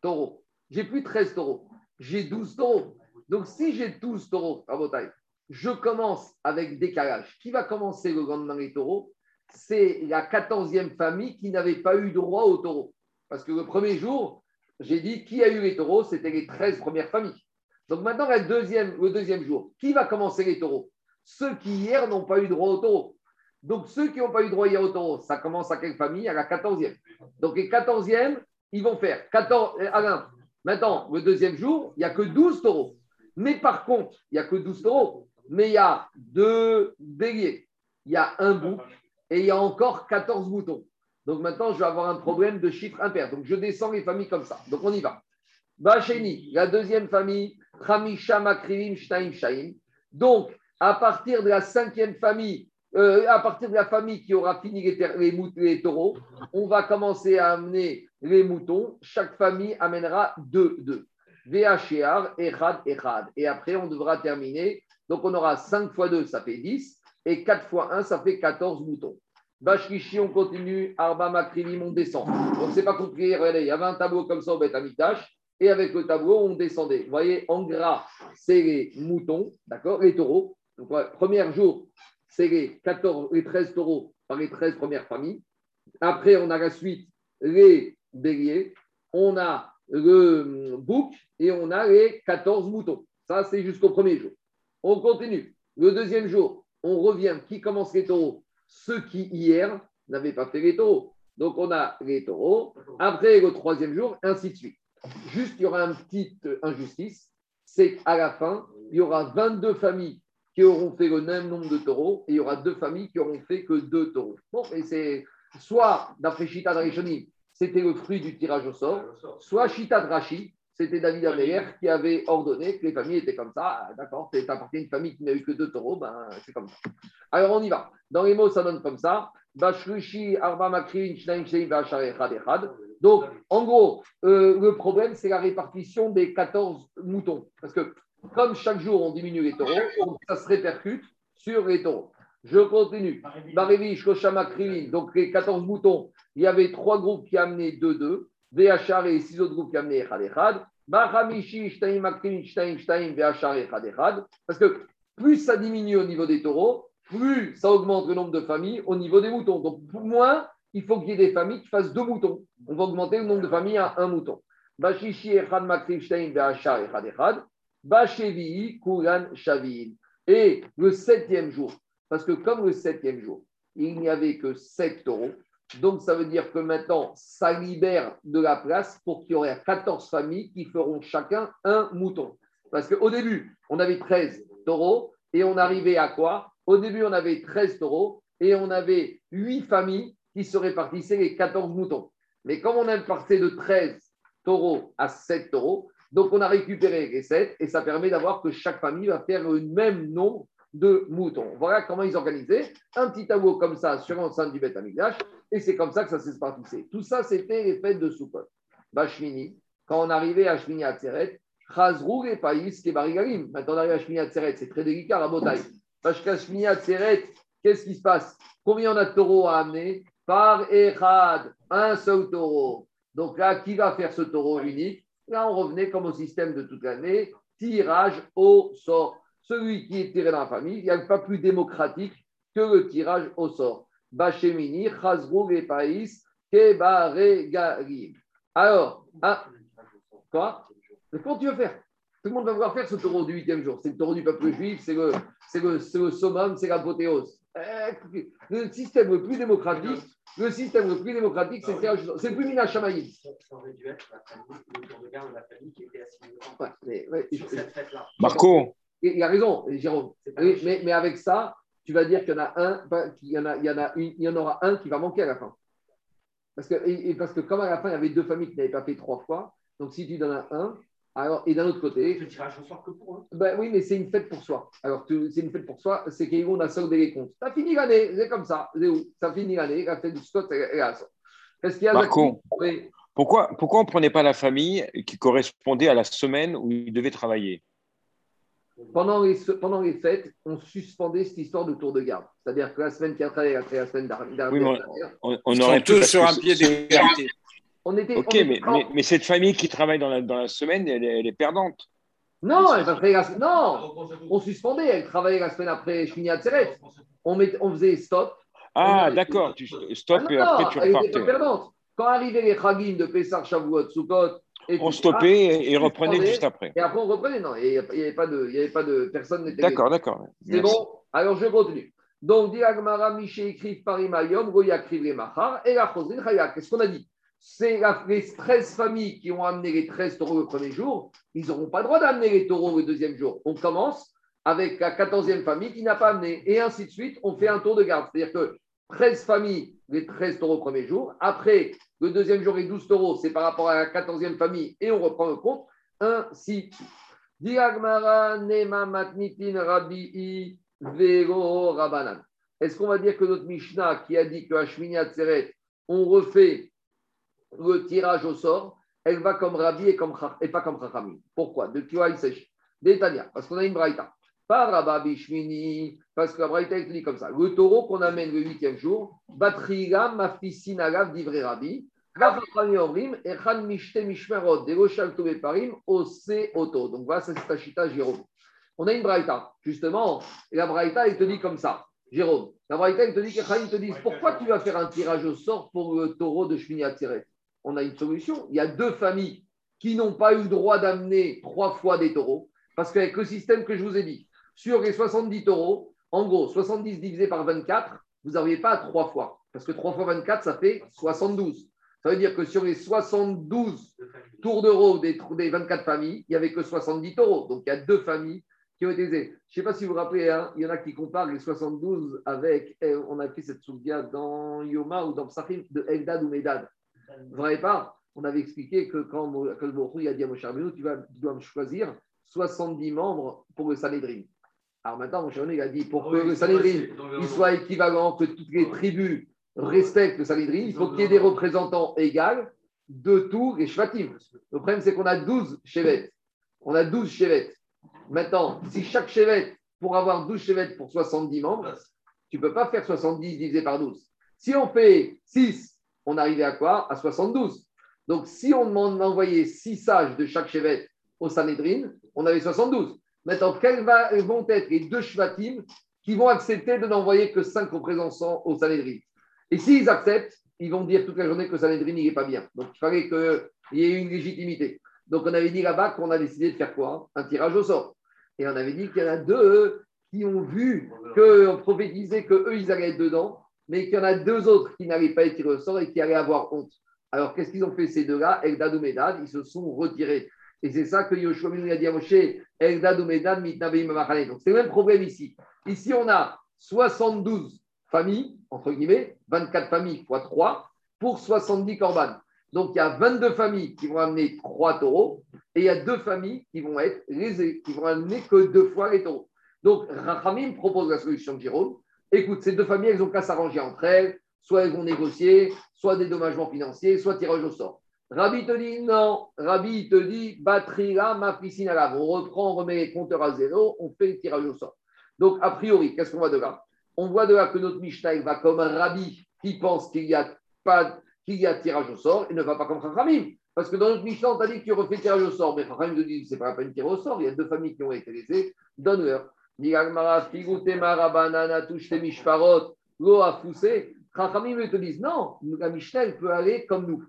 taureaux. J'ai plus 13 taureaux. J'ai 12 taureaux. Donc, si j'ai 12 taureaux à Botaï, je commence avec décalage. Qui va commencer le lendemain les taureaux C'est la 14e famille qui n'avait pas eu droit aux taureaux. Parce que le premier jour, j'ai dit qui a eu les taureaux, c'était les 13 premières familles. Donc maintenant, le deuxième jour, qui va commencer les taureaux? Ceux qui hier n'ont pas eu droit aux taureaux. Donc ceux qui n'ont pas eu droit hier aux taureaux, ça commence à quelle famille? À la 14e. Donc les 14e, ils vont faire 14. euh, Alain, maintenant, le deuxième jour, il n'y a que 12 taureaux. Mais par contre, il n'y a que 12 taureaux. Mais il y a deux béliers, il y a un bouc et il y a encore 14 moutons. Donc maintenant, je vais avoir un problème de chiffre impair. Donc je descends les familles comme ça. Donc on y va. Bacheni, la deuxième famille, Hamisha Makrivim Shtaim Shaim. Donc, à partir de la cinquième famille, euh, à partir de la famille qui aura fini les taureaux, on va commencer à amener les moutons. Chaque famille amènera deux, deux. VHR, Echad, Echad. Et après, on devra terminer. Donc, on aura 5 fois 2, ça fait 10. Et 4 fois 1, ça fait 14 moutons. Bashkishi, on continue. Arba Makrivim, on descend. Donc, c'est pas compliqué. Regardez, il y avait un tableau comme ça au Beth. Et avec le tableau, on descendait. Vous voyez, en gras, c'est les moutons, d'accord Les taureaux. Donc, premier jour, c'est les, 14, les 13 taureaux par les 13 premières familles. Après, on a la suite, les béliers. On a le bouc et on a les 14 moutons. Ça, c'est jusqu'au premier jour. On continue. Le deuxième jour, on revient. Qui commence les taureaux? Ceux qui, hier, n'avaient pas fait les taureaux. Donc, on a les taureaux. Après, le troisième jour, ainsi de suite. Juste, il y aura une petite injustice. C'est qu'à la fin, il y aura 22 familles qui auront fait le même nombre de taureaux et il y aura deux familles qui auront fait que deux taureaux. Bon, et c'est soit, d'après Chita c'était le fruit du tirage au sort, soit Chita Drashi, c'était David Ameyer qui avait ordonné que les familles étaient comme ça. Ah, D'accord, tu appartiens à une famille qui n'a eu que deux taureaux, ben, c'est comme ça. Alors on y va. Dans les mots, ça donne comme ça. Arba. Donc, en gros, euh, le problème, c'est la répartition des 14 moutons. Parce que comme chaque jour, on diminue les taureaux, donc ça se répercute sur les taureaux. Je continue. Donc les 14 moutons, il y avait trois groupes qui amenaient 2-2, VHR et six autres groupes qui amenaient Echad Parce que plus ça diminue au niveau des taureaux, plus ça augmente le nombre de familles au niveau des moutons. Donc, pour moins, il faut qu'il y ait des familles qui fassent deux moutons. On va augmenter le nombre de familles à un mouton. Et le septième jour, Parce que comme le septième jour, il n'y avait que sept taureaux, donc ça veut dire que maintenant, ça libère de la place pour qu'il y aurait 14 familles qui feront chacun un mouton. Parce qu'au début, on avait 13 taureaux et on arrivait à quoi? Au début, on avait 13 taureaux et on avait 8 familles qui se répartissaient les 14 moutons. Mais comme on a passé de 13 taureaux à 7 taureaux, donc on a récupéré les 7 et ça permet d'avoir que chaque famille va faire le même nombre de moutons. Voilà comment ils organisaient un petit tableau comme ça sur l'enceinte du Beth et c'est comme ça que ça s'est répartissé. Tout ça, c'était les fêtes de Sukkot. Bashmini, quand on arrivait à Shmini Atzeret, Chazrou et Païs qui Barigalim. Maintenant, on arrive à Shmini Atzeret, c'est très délicat, la bataille. Parce qu'à Shmini qu'est-ce qui se passe? Combien on a de taureaux à amener? Par Echad, un seul taureau. Donc là, qui va faire ce taureau unique? Là, on revenait comme au système de toute l'année, tirage au sort. Celui qui est tiré dans la famille, il n'y a pas plus démocratique que le tirage au sort. Bachemini, Chazrou et Païs, Kebaregalim. Alors, ah, quoi? Mais comment tu veux faire? Tout le monde va vouloir faire ce taureau du huitième jour. C'est le taureau du peuple juif, c'est le, c'est le, c'est le summum, c'est l'apothéose. Eh, Le système le plus démocratique, le système le plus démocratique, c'est au sort. C'est le plus mina Shamaïm. Ça aurait dû être la famille, le tour de garde de la famille qui était assignée Ouais, ouais, sur cette fête-là. Marco, Il a raison, Jérôme. Oui, mais, mais avec ça, tu vas dire qu'il y en a un, pas- qu'il y en a, il y en a une- il y en aura un qui va manquer à la fin. Parce que, et, et parce que comme à la fin, il y avait deux familles qui n'avaient pas fait trois fois, donc si tu donnes à un, alors, et d'un autre côté, Le tirage au sort que pour eux. ben oui, mais c'est une fête pour soi. Alors, tu- c'est une fête pour soi, c'est qu'on a soldé les comptes. Ça finit l'année, c'est comme ça. C'est où? Ça finit l'année, la fête du Scott, à ça. Est-ce qu'il y a. Oui. pourquoi, pourquoi on ne prenait pas la famille qui correspondait à la semaine où il devait travailler? Pendant les, pendant les fêtes, on suspendait cette histoire de tour de garde. C'est-à-dire que la semaine qui a travaillé après la semaine dernière, Oui, On, on Ils aurait tous sur un pied d'égalité. on était. Ok, on était- mais, mais, mais cette famille qui travaille dans la, dans la semaine, elle, est- elle est perdante. Non, elle va travailler la semaine. Non, on suspendait. Elle travaillait la semaine après Shmini Atzeret. On, met- on faisait stop. Ah, On- d'accord, tu Ah stop non, et après tu elle n'était pas repartais. perdante. Quand arrivaient les Chagim de Pessar, Shavuot, Sukkot, et On ça, stoppait et, reprenait juste après. Et après, on reprenait. Non, il n'y avait, pas de, y avait pas de personne n'était. D'accord, d'accord. C'est bon Alors, je continue. Donc, dit Agmara, Miché écrit Parimayom, Goya écrivait Machar, et la Chosrin Chaya. Qu'est-ce qu'on a dit? C'est les 13 familles qui ont amené les 13 taureaux le premier jour, ils n'auront pas le droit d'amener les taureaux le deuxième jour. On commence avec la 14e famille qui n'a pas amené, et ainsi de suite, on fait un tour de garde. C'est-à-dire que 13 familles, les 13 taureaux le premier jour, après, le deuxième jour, les 12 taureaux, c'est par rapport à la 14e famille, et on reprend le compte, ainsi. Est-ce qu'on va dire que notre Mishnah qui a dit que Hashmini Atzeret, on refait le tirage au sort, elle va comme Rabbi et, comme, et pas comme Chachamim. Pourquoi? De qui il s'agit? D'Etania, parce qu'on a une braïta. Pas Rabbi Shmini, parce que la braïta dit comme ça. Le taureau qu'on amène le huitième jour, Batriga Mafissin Agav d'Ivré Rabbi. Donc voilà, c'est Tachita Jérôme. On a une braïta, justement, et la braïta, elle te dit comme ça. Jérôme, la braïta, elle te dit te dit pourquoi tu vas faire un tirage au sort pour le taureau de Shmini Atzeret? On a une solution. Il y a deux familles qui n'ont pas eu le droit d'amener trois fois des taureaux, parce qu'avec le système que je vous ai dit, sur les 70 taureaux, en gros, 70 divisé par 24, vous n'arrivez pas à trois fois, parce que 3 fois 24, ça fait 72. Ça veut dire que sur les 72 tours d'euros des, des 24 familles, il n'y avait que 70 taureaux. Donc il y a deux familles qui ont été. Je ne sais pas si vous vous rappelez, hein, il y en a qui comparent les 72 avec, eh, on a fait cette soudia dans Yoma ou dans Psachim, de Eldad ou Medad. Vous ne pas? On avait expliqué que quand que le a dit à Moshe tu, tu dois me choisir 70 membres pour le Sanhedrin. Alors maintenant, Rabbeinu, il a dit, pour que le Sanhedrin il soit équivalent, que toutes les tribus respectent le Sanhedrin, il faut qu'il y ait des représentants égaux de tous les Shvatim. Le problème, c'est qu'on a 12 chevettes. On a 12 chevettes. Maintenant, si chaque chevette, pour avoir 12 chevettes pour 70 membres, tu ne peux pas faire 70 divisé par 12. Si on fait 6, on arrivait à quoi? À 72. Donc, si on demande d'envoyer 6 sages de chaque chevette au Sanhedrin, on avait 72. Maintenant, quels vont être les deux Shvatim qui vont accepter de n'envoyer que 5 représentants au Sanhedrin? Et s'ils acceptent, ils vont dire toute la journée que Sanhedrin n'est pas bien. Donc, il fallait qu'il y ait une légitimité. Donc, on avait dit là-bas qu'on a décidé de faire quoi? Un tirage au sort. Et on avait dit qu'il y en a deux qui ont vu qu'on prophétisait qu'eux, ils allaient être dedans, mais qu'il y en a deux autres qui n'allaient pas être tirés au sort et qui allaient avoir honte. Alors, qu'est-ce qu'ils ont fait ces deux-là? Eldad ou Medad, ils se sont retirés. Et c'est ça que Yoshua a dit à Moshe, Donc, c'est le même problème ici. Ici, on a 72 familles, entre guillemets, 24 familles x 3, pour 70 corbanes. Donc, il y a 22 familles qui vont amener 3 taureaux et il y a deux familles qui vont être lésées, qui vont amener que deux fois les taureaux. Donc, Rachamim propose la solution de Jérôme. Écoute, ces deux familles, elles ont qu'à s'arranger entre elles. Soit elles vont négocier, soit des dommagements financiers, soit tirage au sort. Rabbi te dit non. Rabbi te dit batterie là, ma piscine à lave. On reprend, on remet les compteurs à zéro, on fait le tirage au sort. Donc, a priori, qu'est-ce qu'on voit de là? On voit de là que notre Mishnah va comme un rabbi qui pense qu'il y a pas qu'il y a tirage au sort et ne va pas comme Chachamim. Parce que dans notre Mishnah, on t'a dit que tu refais tirage au sort. Mais Chachamim te dit c'est pas la peine de tirer au sort. Il y a deux familles qui ont été lésées. Donne-leur. Chachamim te disent non, la Mishnah peut aller comme nous.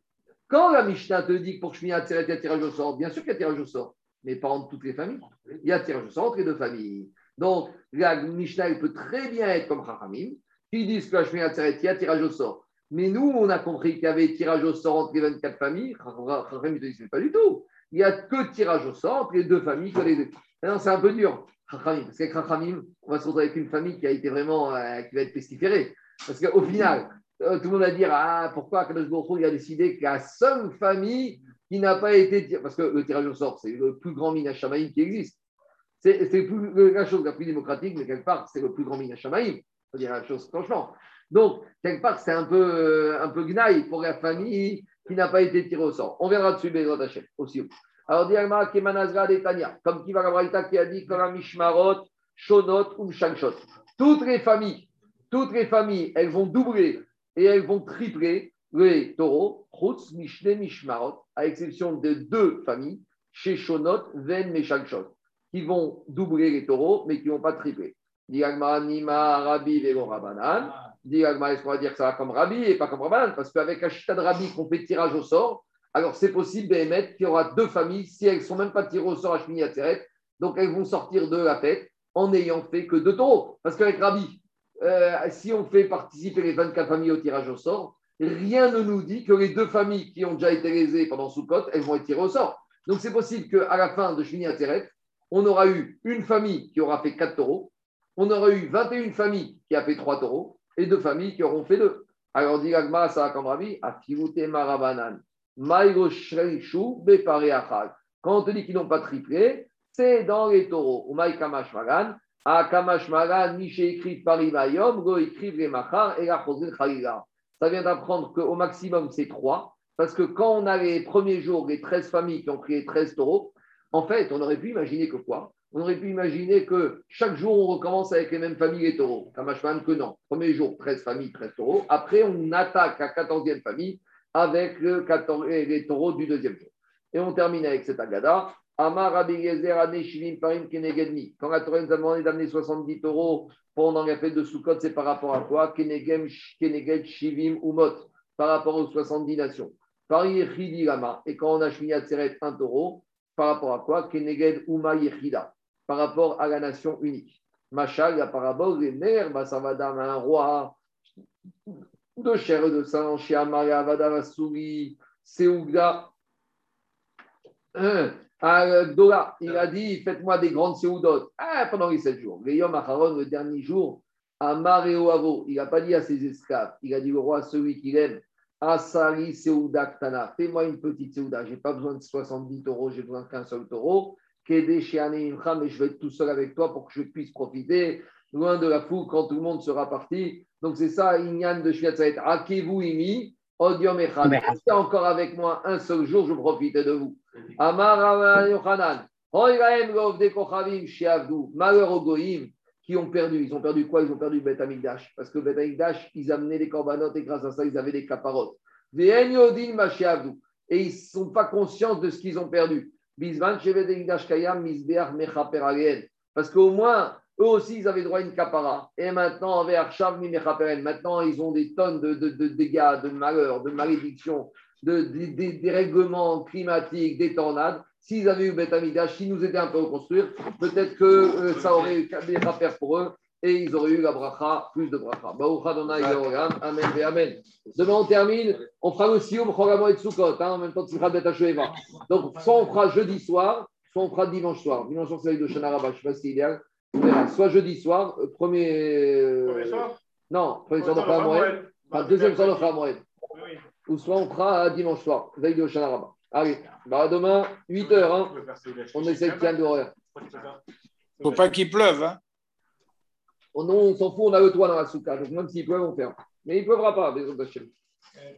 Quand la Mishnah te dit que pour Shmini Atzeret, il y a tirage au sort, bien sûr qu'il y a tirage au sort, mais pas entre toutes les familles. Il y a tirage au sort entre les deux familles. Donc, la Mishnah peut très bien être comme Chachamim, qui disent que la Shmini Atzeret, il y a tirage au sort. Mais nous, on a compris qu'il y avait tirage au sort entre les 24 familles. Chachamim te dit pas du tout. Il n'y a que tirage au sort entre les deux familles. Non, c'est un peu dur. parce qu'avec Chachamim, on va se retrouver avec une famille qui a été vraiment, euh, qui va être pestiférée. Parce qu'au final, euh, tout le monde va dire Ah, pourquoi Kadosh il a décidé que la seule famille qui n'a pas été. Parce que le tirage au sort, c'est le plus grand Minachamaïm qui existe. C'est la chose la plus démocratique, mais quelque part, c'est le plus grand Minachamaïm. faut dire la chose franchement. Donc, quelque part, c'est un peu, euh, un peu gnaille pour la famille qui n'a pas été tirée au sort. On verra dessus, Bézot Hachem, aussi. Alors, Diagma, Kemanazra de Tania, comme Kiva Gabraïta qui a dit Mishmarot, Shonot ou. Toutes les familles toutes les familles, elles vont doubler et elles vont tripler les taureaux, Mishne, Mishmarot, à exception de deux familles, chez Shonot, Ven, Meshakshot, qui vont doubler les taureaux, mais qui ne vont pas tripler. Diagma, Nima, Rabbi, Vego, Rabanan. Diagma, est-ce qu'on va dire que ça va comme Rabbi et pas comme Rabanan Parce qu'avec Ashita de Rabbi qu'on fait tirage au sort, alors c'est possible, Béhémet, qu'il y aura deux familles, si elles ne sont même pas tirées au sort à Shmini Atzeret, donc elles vont sortir de la fête en n'ayant fait que deux taureaux. Parce qu'avec Rabbi, euh, si on fait participer les 24 familles au tirage au sort, rien ne nous dit que les deux familles qui ont déjà été lésées pendant Soukot, elles vont être tirées au sort. Donc c'est possible qu'à la fin de Shmini Atzeret, on aura eu une famille qui aura fait 4 taureaux, on aura eu 21 familles qui a fait 3 taureaux, et deux familles qui auront fait 2. Alors dit Agma, comme Rabbi, Marabanan, Quand on te dit qu'ils n'ont pas triplé, c'est dans les taureaux. À Kamash Magan, Miché écrit Paribayom, Go écrivent les Machar et la Khalila. Ça vient d'apprendre qu'au maximum, c'est 3. Parce que quand on a les premiers jours, les 13 familles qui ont les 13 taureaux, en fait, on aurait pu imaginer que quoi? On aurait pu imaginer que chaque jour, on recommence avec les mêmes familles, les taureaux. Kamashman, que non. Premier jour, 13 familles, 13 taureaux. Après, on attaque la 14e famille avec le 14, les taureaux du deuxième jour. Et on termine avec cette agada. Amar Parim Quand la Torah nous a demandé d'amener 70 taureaux pendant la fête de Sukkot, c'est par rapport à quoi? Kenegem Keneged Shivim Umot, par rapport aux 70 nations. Paris Lama. Et quand on a Shmini Atzeret un taureau, par rapport à quoi? Keneged Uma Yechida, par rapport à la nation unique. Machal, la parabole, les mères, Basavadam, un roi. De chair de sang, chez Amaria Avada Sougi, Seouga. Dola, il a dit Faites-moi des grandes séoudotes ah, pendant les sept jours. Le Yom Acharon, le dernier jour, Amar et Avo, il n'a pas dit à ses esclaves il a dit au roi, celui qu'il aime Asari Seouda Ktana, fais-moi une petite Séouda. Je n'ai pas besoin de 70 taureaux, j'ai besoin qu'un seul taureau. Kede mais je vais être tout seul avec toi pour que je puisse profiter loin de la foule quand tout le monde sera parti. Donc c'est ça, Inyan de Shviat Akevu Imi, Odiom Echad. Restez encore avec moi un seul jour, je profite de vous. Amar Yochanan. Malheur aux goïms qui ont perdu. Ils ont perdu quoi? Ils ont perdu Bet Amigdash. Parce que Bet Amigdash, ils amenaient des corbanotes et grâce à ça, ils avaient des caparotes. Et ils ne sont pas conscients de ce qu'ils ont perdu. Parce qu'au moins, eux aussi, ils avaient droit à une capara. Et maintenant, maintenant, ils ont des tonnes de, de, de dégâts, de malheurs, de malédictions, de, des dérèglements climatiques, des tornades. S'ils avaient eu Beth Amidash, s'ils nous étaient un peu reconstruire, peut-être que euh, ça aurait eu des rappels pour eux et ils auraient eu la bracha, plus de bracha. Amen et Amen. Demain, on termine. On fera le Sioum, Choramo et Tsukot, hein, en même temps que Simchat Bet. Donc, soit on fera jeudi soir, soit on fera dimanche soir. Dimanche soir, c'est de Shana Rabbah. Je ne sais pas si c'est idéal. On verra. Soit jeudi soir, euh, premier. euh, Premier soir Non, premier soir. Hamoed. Enfin, deuxième soir. Oui, oui. Ou soit on fera dimanche soir, veille de Rabbah. Allez, bah, demain, 8 heures, hein, on essaie de tirer l'horaire. Faut pas qu'il pleuve. Hein. On, on s'en fout, on a le toit dans la souka, donc même s'il pleut, on ferme. Mais il ne pleuvra pas, des autres Euh,